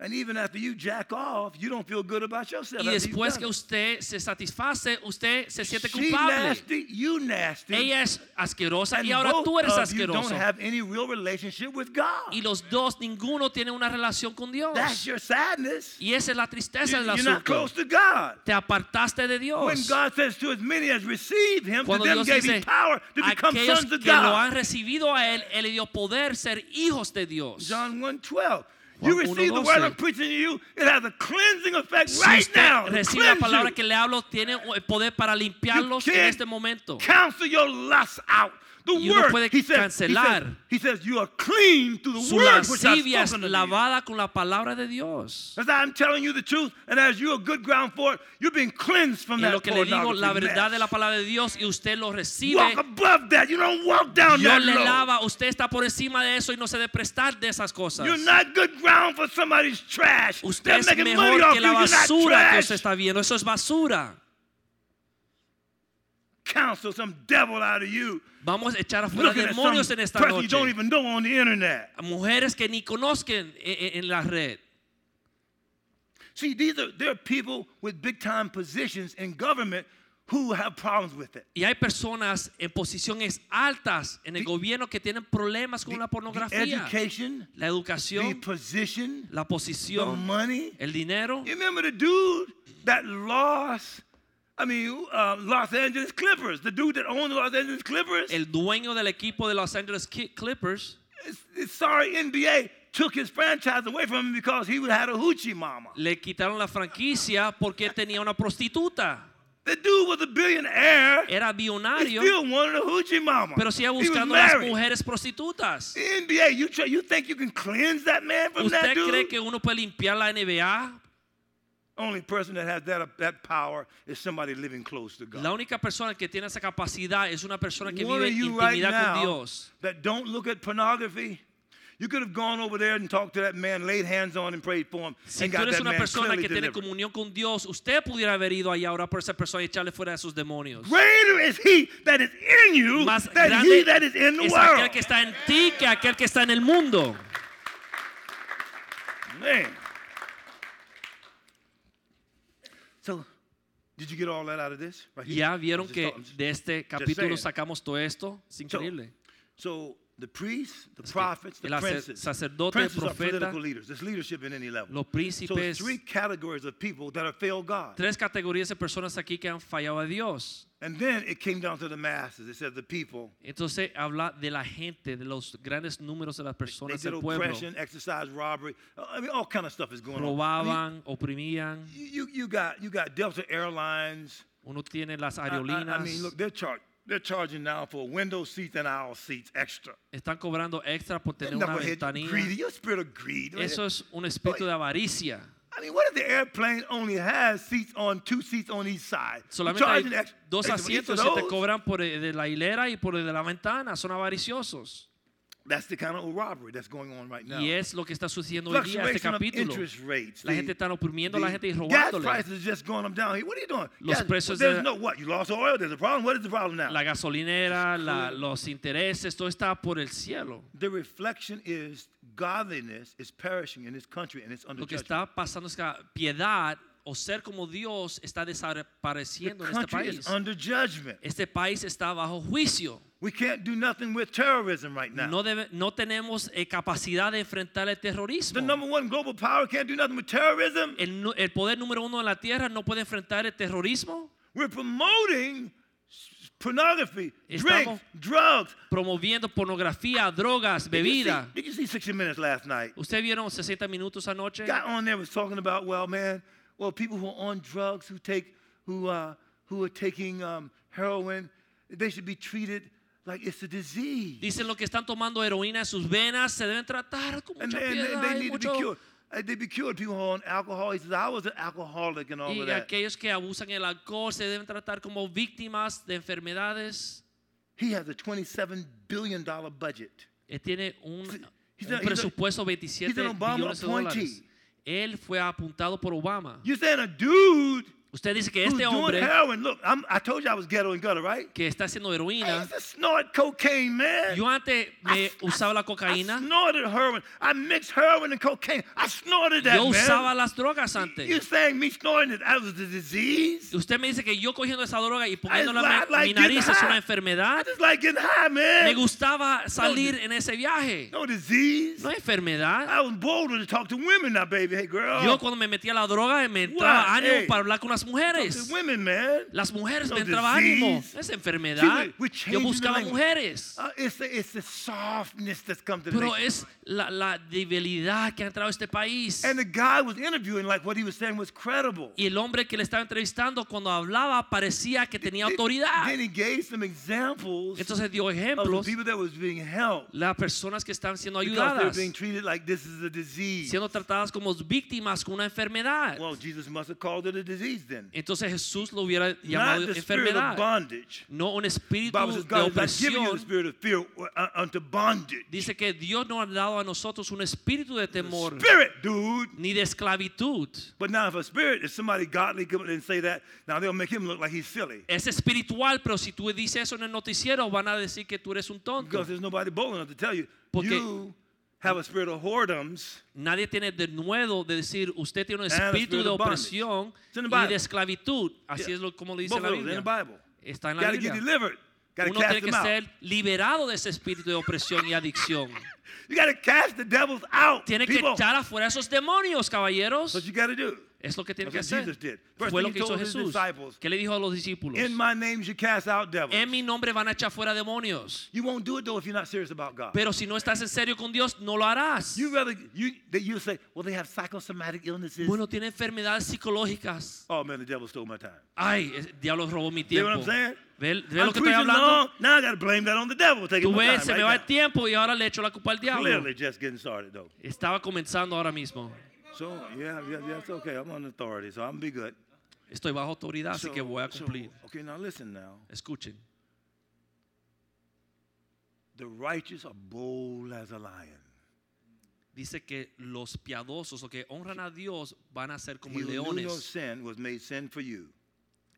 And even after you jack off, you don't feel good about yourself. Y después que usted se satisface, usted se siente She culpable. nasty, you nasty. Ella es asquerosa and y ahora tú eres you don't asqueroso. have any real relationship with God. Y los dos, ninguno tiene una relación con Dios. That's your sadness. Y esa es la tristeza del asunto. to God. Te apartaste de When Dios. God says to as many as receive him, to Cuando them Dios gave dice, power to become sons of que lo God. han recibido a Él, Él le dio poder ser hijos de Dios. John 1.12. You receive the word 1:12. I'm preaching to you, it has a cleansing effect Si right now. recibe la palabra you. que le hablo, tiene poder para limpiarlos You en este momento. Cancel your lust out. The Y uno word, puede he says, he says, cancelar. he says, you are clean through the Su word lascivia es you. lavada con la palabra de Dios. As I'm telling you the truth, and as you're a good ground for it, you're being cleansed from Y that lo que le digo, la verdad de la palabra de Dios y usted lo recibe. Walk above that. You don't walk down Dios that le low. lava, usted está por encima de eso y no se debe prestar de esas cosas. You're not good ground for somebody's trash. Usted They're es mejor off que you. la You're not basura que usted está viendo. Eso es basura. Counsel some devil out of you. Vamos a echar afuera demonios en esta person you don't even know on the internet. Mujeres que ni conozcan en, en- en la red. See, these are there are people with big time positions in government who have problems with it. Y hay personas en posiciones altas en el The- gobierno que tienen problemas con la The pornografía. education, La the educación, position, la the posición, money. el dinero. You remember the dude that lost, I mean, uh, Los Angeles Clippers, the dude that owned the Los Angeles Clippers? El dueño del equipo de Los Angeles Clippers It's- it's sorry, NBA took his franchise away from him because he had a hoochie mama. le quitaron la franquicia porque tenía una prostituta. The dude was a billionaire. Era He billonario, still wanted a hoochie mama. pero sigue He buscando las mujeres prostitutas. The NBA, you, try, you think you can cleanse that man from that ¿Usted dude? cree que uno puede limpiar la NBA? only person that has that, that power is somebody living close to God. La única persona que tiene esa capacidad es una persona que One vive of en you right intimidad con Dios. that don't look at pornography, you could have gone over there and talked to that man, laid hands on him, prayed for him, Si and tú eres una persona que tiene delivered. comunión con Dios, usted pudiera haber ido allá ahora por esa persona y echarle fuera de sus demonios. Greater is he that is in you Más than grande he that is in the es world. aquel que está en ti que aquel que está en el mundo. Man. So, did you get all that out of this? Right? Ya vieron que de este capítulo sacamos todo esto. Es increíble. So the priests, the prophets, the princes. sacerdote, princes are political leaders. There's leadership in any level. Los So there's three categories of people that have failed God. tres categorías de personas aquí que han fallado a Dios. And then it came down to the masses. It said the people. Entonces habla de la gente, de los grandes números de las They personas did del pueblo. oppression, exercise, robbery. I mean, all kind of stuff is going on. Robaban, oprimían. You, you, you got you got Delta Airlines. Uno tiene las I- I- aerolíneas. I, mean, look, they're char- they're charging now for window seats and aisle seats extra. Están cobrando extra por tener una ventanilla. greedy. Your spirit of greed. Eso es un espíritu de avaricia. I mean, what if the airplane only has seats on two seats on each side? Solamente hay dos asientos y te cobran por el de la hilera y por el de la ventana. Son avariciosos. That's the kind of robbery that's going on right now. Y es lo que está sucediendo hoy día, este capítulo. rates. La the- gente está oprimiendo a la gente y robándole. prices just going up down here. What are you doing? Los precios there's de- no what? You lost oil. There's a problem. What is the problem now? La gasolinera, la- los intereses, todo está por el cielo. the reflection is godliness is perishing in this country and it's under Lo que está pasando es que piedad o ser como Dios está desapareciendo en este país. under judgment. Este país está bajo juicio. We can't do nothing with terrorism right now. No, debe- no tenemos eh, capacidad de enfrentar el terrorismo. the number one global power can't do nothing with terrorism. El, el poder número uno de la tierra no puede enfrentar el terrorismo. We're promoting pornography, Estamos- drinks, drugs. Promoviendo pornografía, drogas, Did you see- bebida. Did you see 60 Minutes last night? ¿Usted vieron 60 minutos anoche? Guy on there was talking about, well, man, well, people who are on drugs, who take, who, uh, who are taking um, heroin, they should be treated like it's a disease. Dicen los que están tomando heroína en sus venas se deben tratar con and mucha they, and they- piedad they need to be cured. Uh, They be cured. People who are on alcohol. He says, I was an alcoholic and all Y of that. aquellos que abusan el alcohol se deben tratar como víctimas de enfermedades. He has a $27 billion budget. Él tiene un, He's un a- presupuesto de 27 he's an Obama billones de dólares. Él fue apuntado por Obama. You're saying a dude Usted dice que este hombre heroin. Look, I'm, I told you I was ghetto and gutter, right? que está haciendo I heroína, used to snort cocaine, man. yo antes me usaba la I cocaína, snorted heroin. I mixed heroin and cocaine. I snorted that, yo man. usaba las drogas You antes. saying me snorting it? That was the disease? Usted me dice que yo cogiendo esa droga y poniéndola en like mi nariz es una I enfermedad. just like getting high, man. Me gustaba salir en ese viaje. No disease. No enfermedad. I was bolder to talk to women now, baby. Hey, girl. Yo cuando me metía la droga me entraba ánimo Hey. para hablar con las Talk mujeres. to women, man. Las mujeres No me entraba ánimo. Es enfermedad. Yo buscaba mujeres. Uh, it's, the, it's the softness that's come to the Pero es la, la debilidad que ha entrado a este país. And the guy was interviewing like what he was saying was credible. Y el hombre que le estaba entrevistando cuando hablaba parecía que tenía autoridad. Then he gave some examples Entonces dio of the ejemplos people that was being helped las personas que están siendo ayudadas, being treated like this is a disease. siendo tratadas como víctimas con una enfermedad. Well, Jesus must have called it a disease then. Entonces Jesús lo hubiera Not llamado the spirit of enfermedad, bondage. no un espíritu de opresión. uh, bondage. Dice que Dios no ha dado a nosotros un espíritu de temor Spirit, dude. ni de esclavitud. But now if a spirit, if somebody godly come and say that, now they'll make him look like he's silly. Es espiritual, pero si tú dices eso en el noticiero van a decir que tú eres un tonto. Because there's nobody bold enough to tell you, Porque- you have a spirit of whoredoms. Nadie tiene de nuevo de decir usted tiene un espíritu de opresión y de esclavitud. Así Yeah. es lo, como lo dice Both la Biblia. Está en la Got to get Biblia. Uno tiene que out. ser liberado de ese espíritu de opresión y adicción. You got to cast the devils out. Tiene que echar afuera esos demonios, caballeros. What you got to do. Es lo que tiene que hacer. Fue lo que hizo Jesús. ¿Qué le dijo a los discípulos? In my name you cast out devils. En mi nombre van a echar fuera demonios. You won't do it though if you're not serious about God. Pero si no estás en serio con Dios, no lo harás. You rather you that you say, well, they have psychosomatic illnesses. Bueno, tiene enfermedades psicológicas. oh man, the devil stole my time. Ay, el diablo robó mi tiempo. I'm saying? ¿Ve, ve lo que estoy hablando? long, now I got to blame that on the devil. Taking Tú ves, se me va el tiempo y ahora le echo la culpa al diablo. Estaba comenzando ahora mismo. So yeah, yeah, that's okay. I'm on authority, so I'm be good. Estoy bajo autoridad, así que voy a so, cumplir. okay, now listen now. Escuchen. The righteous are bold as a lion. Dice que los piadosos o que honran a Dios van a ser como He who knew no leones. sin was made sin for you,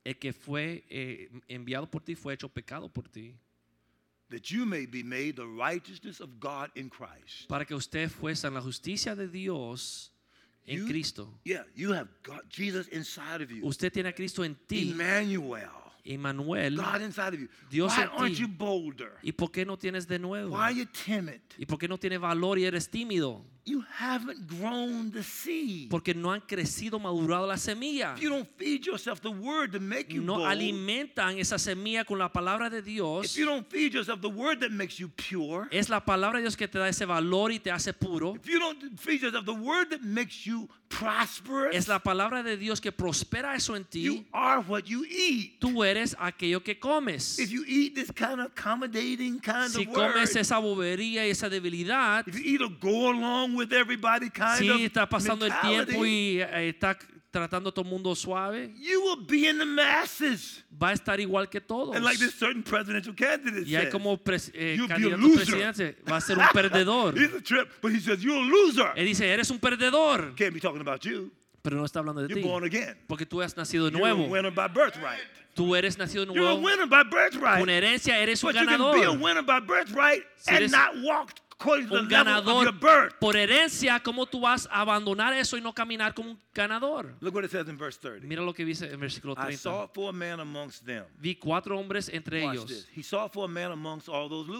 El que fue eh, enviado por ti fue hecho pecado por ti. that you may be made the righteousness of God in Christ. Para que usted fuese en la justicia de Dios en Cristo. Yeah, you have God, Jesus inside of you. Usted tiene a Cristo en ti, Emmanuel, Emmanuel. God inside of you. Dios Why en aren't ti. you bolder? ¿Y por qué no tienes de nuevo? Why are you timid? ¿Y por qué no tienes valor y eres tímido? You haven't grown the seed. Porque no han crecido, madurado la semilla. If you don't feed yourself the word to make you No bold, alimentan esa semilla con la palabra de Dios. if you don't feed yourself the word that makes you pure, Es la palabra de Dios que te da ese valor y te hace puro. if you don't feed yourself the word that makes you prosperous, Es la palabra de Dios que prospera eso en you ti. are what you eat. Tú eres aquello que comes. If you eat this kind of accommodating kind Si of word, comes esa bobería y esa debilidad, if you eat a go along with everybody kind si of está pasando el mentality, tiempo y eh, está tratando a todo mundo suave, you will be in the masses. va a estar igual que todos. And like this certain presidential candidate Y hay says, como pres- eh, You'll be a candidato loser. presidencial, va a ser un perdedor. He's a trip, but he says, You're a loser. Él dice, eres un perdedor, Can't be talking about you. pero no está hablando de You're ti. born again. Porque tú has nacido de You're a nuevo. winner by birthright. Tú eres nacido de You're a nuevo. winner by birthright. Una herencia, eres un But you can be a ganador. winner by birthright Si and eres not walk according to the Un ganador por herencia, ¿cómo tú vas a abandonar eso y no caminar como un ganador? Look what it says in verse 30. Mira lo que dice en versículo I 30. saw for a man amongst them. Vi cuatro hombres entre ellos.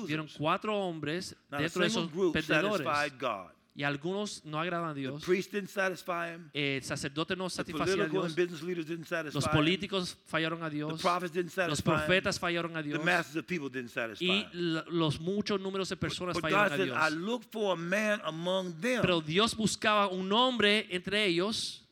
Vieron cuatro hombres dentro de esos perdedores. Y algunos no agradan a Dios. priest didn't satisfy him. El sacerdote no satisfacía a Dios. Los políticos fallaron a Dios. Los profetas fallaron a Dios. Y los muchos números de personas But fallaron God a Dios. look for a man among them. Pero Dios buscaba un hombre entre ellos.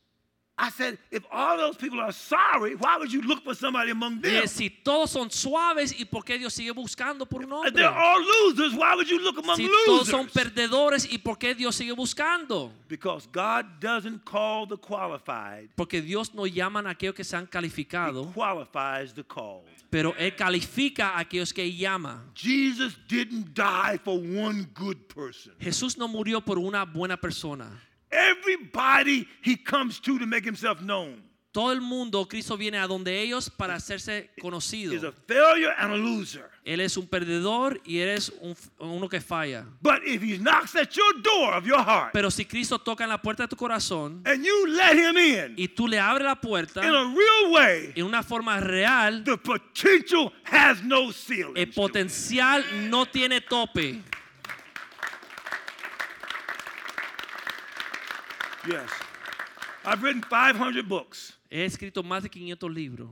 I said, if all those people are sorry, why would you look for somebody among them? si todos son suaves, ¿y por qué Dios sigue buscando por un If hombre? they're all losers, why would you look among Si todos son losers? perdedores, ¿y por qué Dios sigue buscando? Because God doesn't call the qualified, Porque Dios no llama a aquellos que se han He calificado, qualifies the called. pero Él califica a aquellos que llama. Jesus didn't die for one good person. Jesús no murió por una buena persona. Everybody He comes to to make Himself known Todo el mundo, Cristo viene a donde ellos para hacerse is conocido. a failure and a loser. Él es un perdedor y eres un- uno que falla. But if He knocks at your door of your heart Pero si Cristo toca en la puerta de tu corazón and you let Him in y tú le abres la puerta in a real way, en una forma real, the potential has no ceiling. el potencial no tiene tope. Yes. I've written 500 books. He escrito más de 500 libros.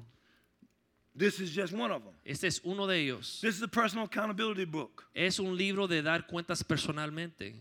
This is just one of them. Este es uno de ellos. This is a personal accountability book. Es un libro de dar cuentas personalmente.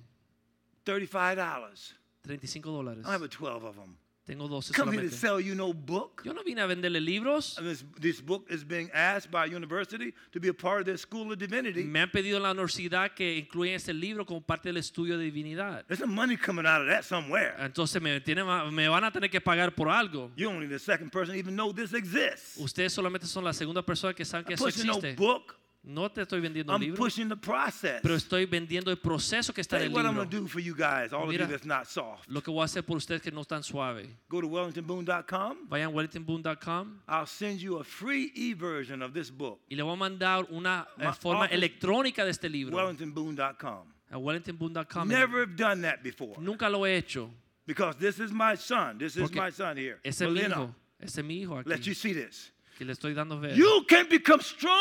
$35. 35 dólares. I have 12 of them. Tengo 12 Come here to solamente. sell you no book. Yo no vine a venderle libros. And this, this book is being asked by a university to be a part of their school of divinity. Me han pedido en la universidad que incluyan este libro como parte del estudio de divinidad. There's some money coming out of that somewhere. Entonces me, tiene- me van a tener que pagar por algo. You're only the second person to even know this exists. Ustedes solamente son la segunda persona que saben que I'm eso pushing no existe. book. No te estoy vendiendo un I'm libro, pushing the process. pero estoy vendiendo el proceso que está Tell en you el what I'm libro. going to do for you guys, all Mira. of you that's not soft. Lo que voy a hacer por ustedes que no están suave. Go to wellingtonboone.com. Vayan a wellingtonboone.com I'll send you a free e-version of this book. y le voy a mandar una eh, My forma office- electrónica de este libro wellingtonboone.com. a wellingtonboone.com. Never have done that before. Nunca lo he hecho. Because this is my son. This is Porque my son here. Ese es mi Melina, hijo. Ese es mi hijo let you see this. Que le estoy dando ver. You can become strong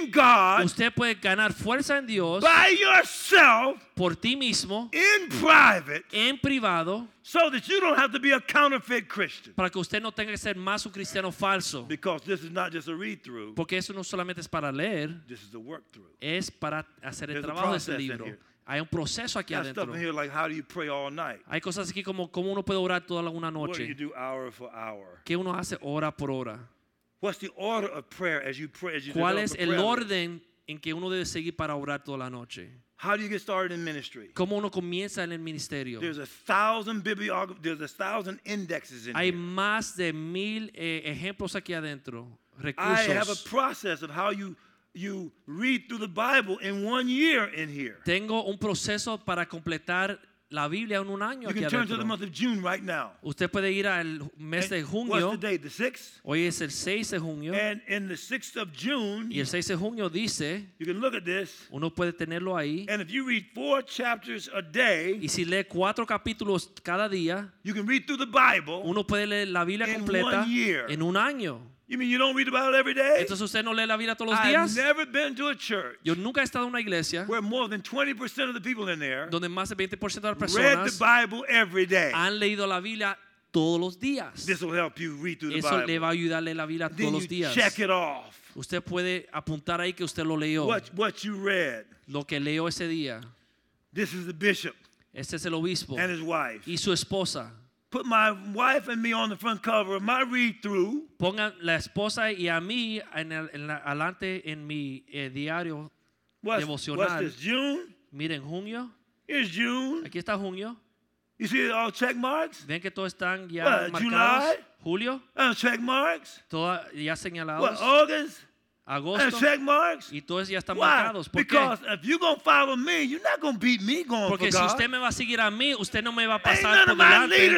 in God Usted puede ganar fuerza en Dios by yourself por ti mismo in private en privado so that you don't have to be a counterfeit Christian. para que usted no tenga que ser más un cristiano falso. Because this is not just a read through, Porque eso no solamente es para leer, this is a work through. es para hacer el There's trabajo de ese libro. Hay un proceso aquí adentro. in here like how do you pray all night? Hay cosas aquí como cómo uno puede orar toda una What do you noche. do hour for hour? ¿Qué uno hace hora por hora? What's the order of prayer as you pray? As you ¿Cuál es el orden en que uno debe seguir para orar toda la noche? How do you get started in ministry? ¿Cómo uno comienza en el ministerio? There's a thousand there's a thousand indexes in Hay here. más de mil eh, ejemplos aquí adentro, I have a process of how you you read through the Bible in one year in here. Tengo un proceso para completar la Biblia en un año You aquí can turn to the adentro. month of June right now. Usted puede ir al mes de junio. The date? The 6th? Hoy es el 6 de junio. And in the 6th of June, Y el 6 de junio dice, you can look at this. uno puede tenerlo ahí. And if you read four chapters a day, Y si lee cuatro capítulos cada día, you can read through the Bible. uno puede leer la Biblia In completa en un año. You mean you don't read the Bible every day? Entonces usted no lee la Biblia todos los I've días. never been to a church Yo nunca he estado en una iglesia where more than 20% of the people in there donde más de 20% de las read the personas Bible every day. han leído la Biblia todos los días. This will help you read through the Eso le Bible. va a ayudar a leer la Biblia todos los you días. check it off. Usted puede apuntar ahí que usted lo leyó, What, what you read. lo que leyó ese día. This is the bishop Este es el obispo and his wife. y su esposa. Put my wife and me on the front cover of my read through. Pongan la esposa y a mí en el, en la- adelante en mi eh, diario. What's, Devocional. what's this? June? Miren, junio. Here's June. Aquí está junio. You see all check marks? Ven que todos están ya What, marcados. July? Julio, Uh, check marks. ya What, señalados. August? Agosto. check marks. Y todos ya están marcados. ¿Por qué? Because if you're going to follow me, you're not going to beat me going Porque si usted me va a seguir a mí, usted no me va a pasar por delante.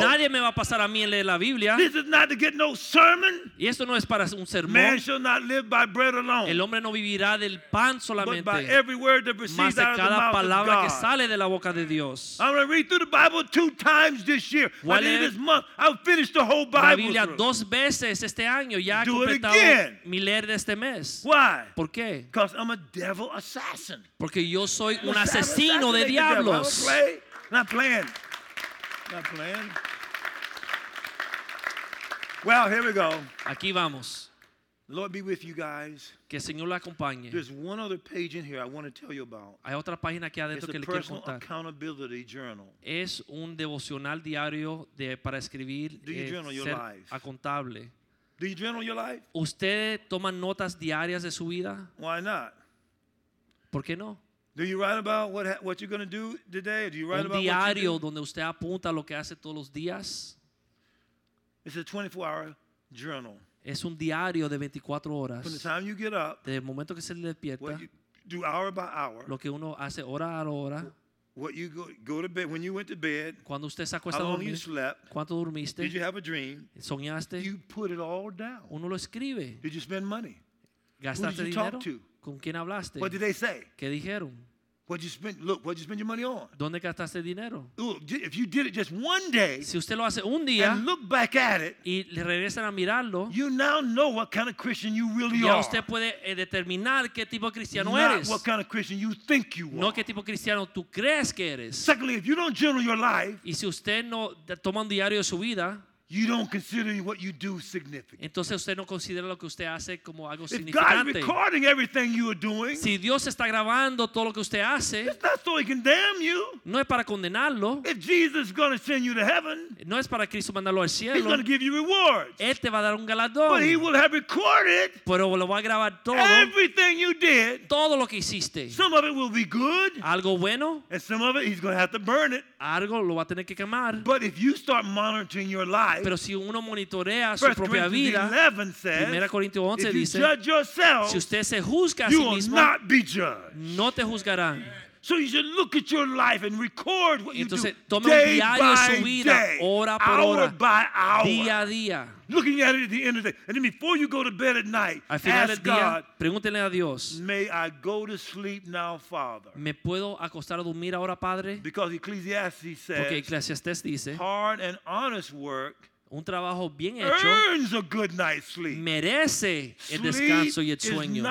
Nadie me va a pasar a mí en leer la Biblia. This is not to get no sermon. Y esto no es para un sermón. Man shall not live by bread alone, El hombre no vivirá del pan but solamente, by every word that más de cada palabra que sale de la boca de Dios. La. Biblia dos veces este año ya he Do it completado again. mi leer de este mes. Why? ¿Por qué? Because I'm a devil assassin. Porque yo soy un asesino de assassinate the devil. I don't diablos. play. Not playing. Not playing. Well, here we go. Aquí vamos. Lord be with you guys. Que el Señor la acompañe. There's one other page in here I want to tell you about. Hay otra página aquí It's adentro a que le quiero personal contar. accountability journal. Es un devocional diario de, para escribir, Do you eh, journal your ser life? acontable. Do you journal your life? ¿Usted toma notas diarias de su vida? Why not? ¿Por qué no? Do you write about what ha- what you're going to do today? Do you write Un about diario do? donde usted apunta lo que hace todos los días. It's a 24-hour journal. Es un diario de 24 horas. From the time you get up, Desde el momento que se le despierta, what you do hour by hour, lo que uno hace hora a hora. What you go, go to bed, when you went to bed, Cuando usted se acuesta a dormir, slept, cuánto dormiste, did you have a dream? soñaste, You put it all down. uno lo escribe. Did you spend money? ¿Gastaste you talk dinero? to? ¿Con quién hablaste? What did they say? ¿Qué dijeron? What you spend? Look, what you spend your money on? ¿Dónde gastaste dinero? Look, if you did it just one day Si usted lo hace un día and look back at it, y regresan a mirarlo, you now know what kind of Christian you really ya are. usted puede eh, determinar qué tipo de cristiano not eres. what kind of Christian you think you No are. qué tipo de cristiano tú crees que eres. Secondly, if you don't journal your life, Y si usted no toma un diario de su vida, you don't consider what you do significant. entonces usted no considera lo que usted hace como algo If God's significante. recording everything you are doing, Si Dios está grabando todo lo que usted hace, it's not so He can damn you. no es para condenarlo, If Jesus is going to send you to heaven, no es para Cristo mandarlo al He's cielo. going to give you rewards. Él te va a dar un But He galardón, will have recorded pero lo va a grabar todo, everything you did. todo lo que hiciste. Some of it will be good, Algo bueno, and some of it He's going to have to burn it. algo lo va a tener que quemar. But if you start monitoring your life, Pero si uno monitorea su 1 propia vida, 11 says, 1 Corintios 11 if you dice, si usted se juzga a you sí mismo, no te juzgarán. So you should look at your life and record what you Entonces, do tome un day diario de su vida, day, hora por hour hora, by hour, Día a día. looking at it at the end of the day. And then before you go to bed at night, Al final ask del día, God, pregúntenle a Dios, may I go to sleep now, Father? ¿me puedo acostar a dormir ahora, Padre? Because Ecclesiastes Porque says, dice, hard and honest work un trabajo bien hecho merece el descanso y el sueño.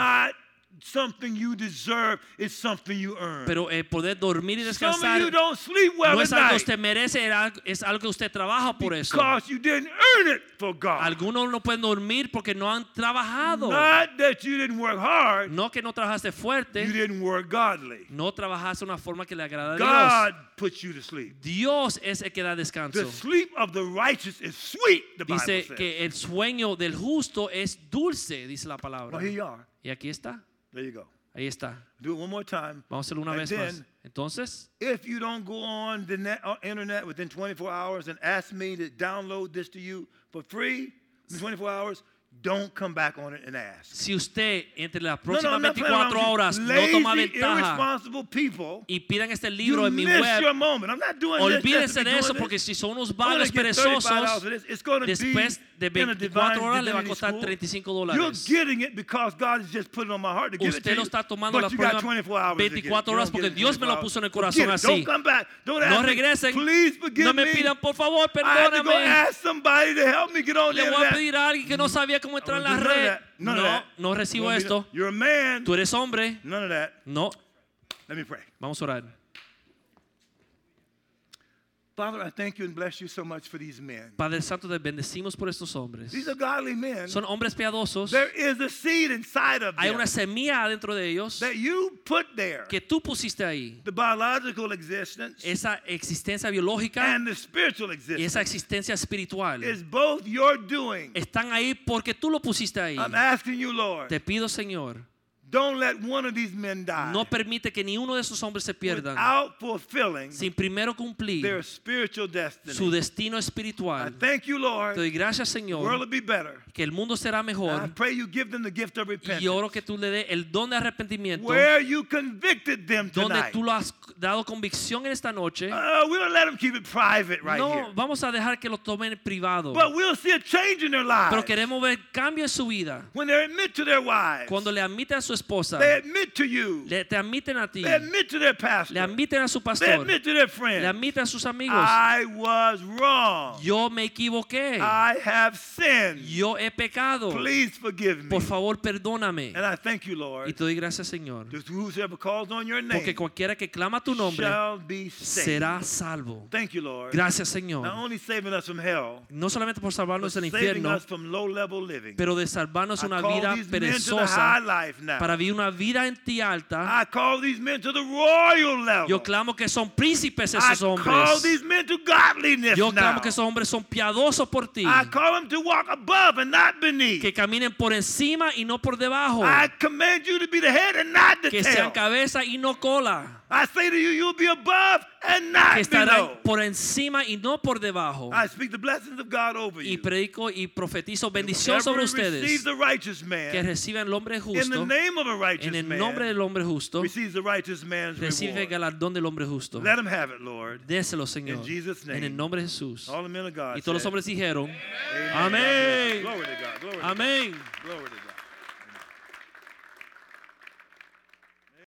Something you deserve, it's something you earn. Pero el poder dormir y Some of descansar you don't sleep well no es algo que usted merece, es algo que usted trabaja por eso. because you didn't earn it for God. Algunos no pueden dormir porque no han trabajado. Not that you didn't work hard, No que no trabajaste you fuerte, didn't work godly. no trabajaste de una forma que le agrada a Dios. God puts you to sleep. Dios es el que da descanso. The sleep of the righteous is sweet, the Bible Dice says. que el sueño del justo es dulce, dice la Well, here palabra. you are. Y aquí está. There you go. Ahí está. Do it one more time. Vamos a hacerlo una And vez más. then, Entonces, If you don't go on the net, uh, internet within 24 hours and ask me to download this to you for free in 24 hours, don't come back on it and ask. si usted entre las No, no, próximas playing around 24 with you. horas no Lazy, toma ventaja people. y pidan este libro en mi web, your moment. I'm not doing this. just olvídense de eso porque si son unos vagos perezosos, for this. It's después de in a divine 24 horas le va a costar school. 35 You're dólares. getting it because God has just put it on my heart to give it Usted lo está tomando got próximas 24 hours to get it. 24 You horas porque Dios me lo 24 puso en el corazón así. No regresen. No me pidan, por favor, perdóname. Le voy a pedir a alguien que no sabía cómo entrar en la red. No, no recibo esto. Tú eres hombre. None of that. No. Vamos a orar. Father, I thank you and bless you so much for these men. Padre Santo, te bendecimos por estos hombres. These are godly men. Son hombres piadosos. There is a seed inside of them. Hay una semilla adentro de ellos that you put there. que tú pusiste ahí. The biological existence Esa existencia biológica and the spiritual y existence esa existencia espiritual is both your doing. están ahí porque tú lo pusiste ahí. I'm asking you, Lord, Te pido, Señor, don't let one of these men die no permite que ni uno de esos hombres se pierdan without fulfilling sin primero their cumplir spiritual destiny. su destino I espiritual. thank you, Te Lord. doy gracias, The world Señor, will be better. que el mundo será I mejor pray you give them the gift of y repentance. oro que tú le des el don de arrepentimiento Where you convicted them donde tonight. tú lo has dado convicción en esta noche. Uh, we'll let them keep it private right No, here. vamos a dejar que lo tomen en privado. But we'll see a change in their lives. Pero queremos ver cambio en su vida. when they admit to their wives, Cuando le admiten a su esposa, they admit to you, le, te admiten a ti, they admit to their pastor, le admiten a su they pastor, admit to their le friends. admiten a sus amigos. I was wrong. Yo me equivoqué. I have sinned. Yo he pecado. Please forgive me. Por favor, perdóname. And I thank you, Y Lord. te doy gracias, Señor. That whosoever calls on your Porque cualquiera que clama tu nombre shall be saved. será salvo. Thank you, Lord. Gracias, Not Señor. only saving us from hell, No solamente por salvarnos del infierno, us from low-level living. pero de salvarnos I una vida perezosa now. Para vivir una vida en ti alta. I call these men to the royal level. Yo clamo que son príncipes I esos call hombres. these men to godliness Yo now. clamo que esos hombres son piadosos por ti. I call them to walk above and not beneath. Que caminen por encima y no por debajo. I command you to be the head and not the Que tail. sean cabeza y no cola. I say to you, you'll be above and not Que below. estarán por encima y no por debajo. I speak the blessings of God over Y you. predico y profetizo bendición sobre receives ustedes. the righteous Que man reciban el hombre in the justo. name of a righteous En el man nombre del hombre justo. receives the righteous man's Recibe el reward. galardón del hombre justo. Let him have it, Lord. Déselo, Señor. In Jesus' name. En el nombre de Jesús. All the men of God Y todos los said, hombres dijeron. Amén. Glory to God. Glory to God. Amén. Glory to God.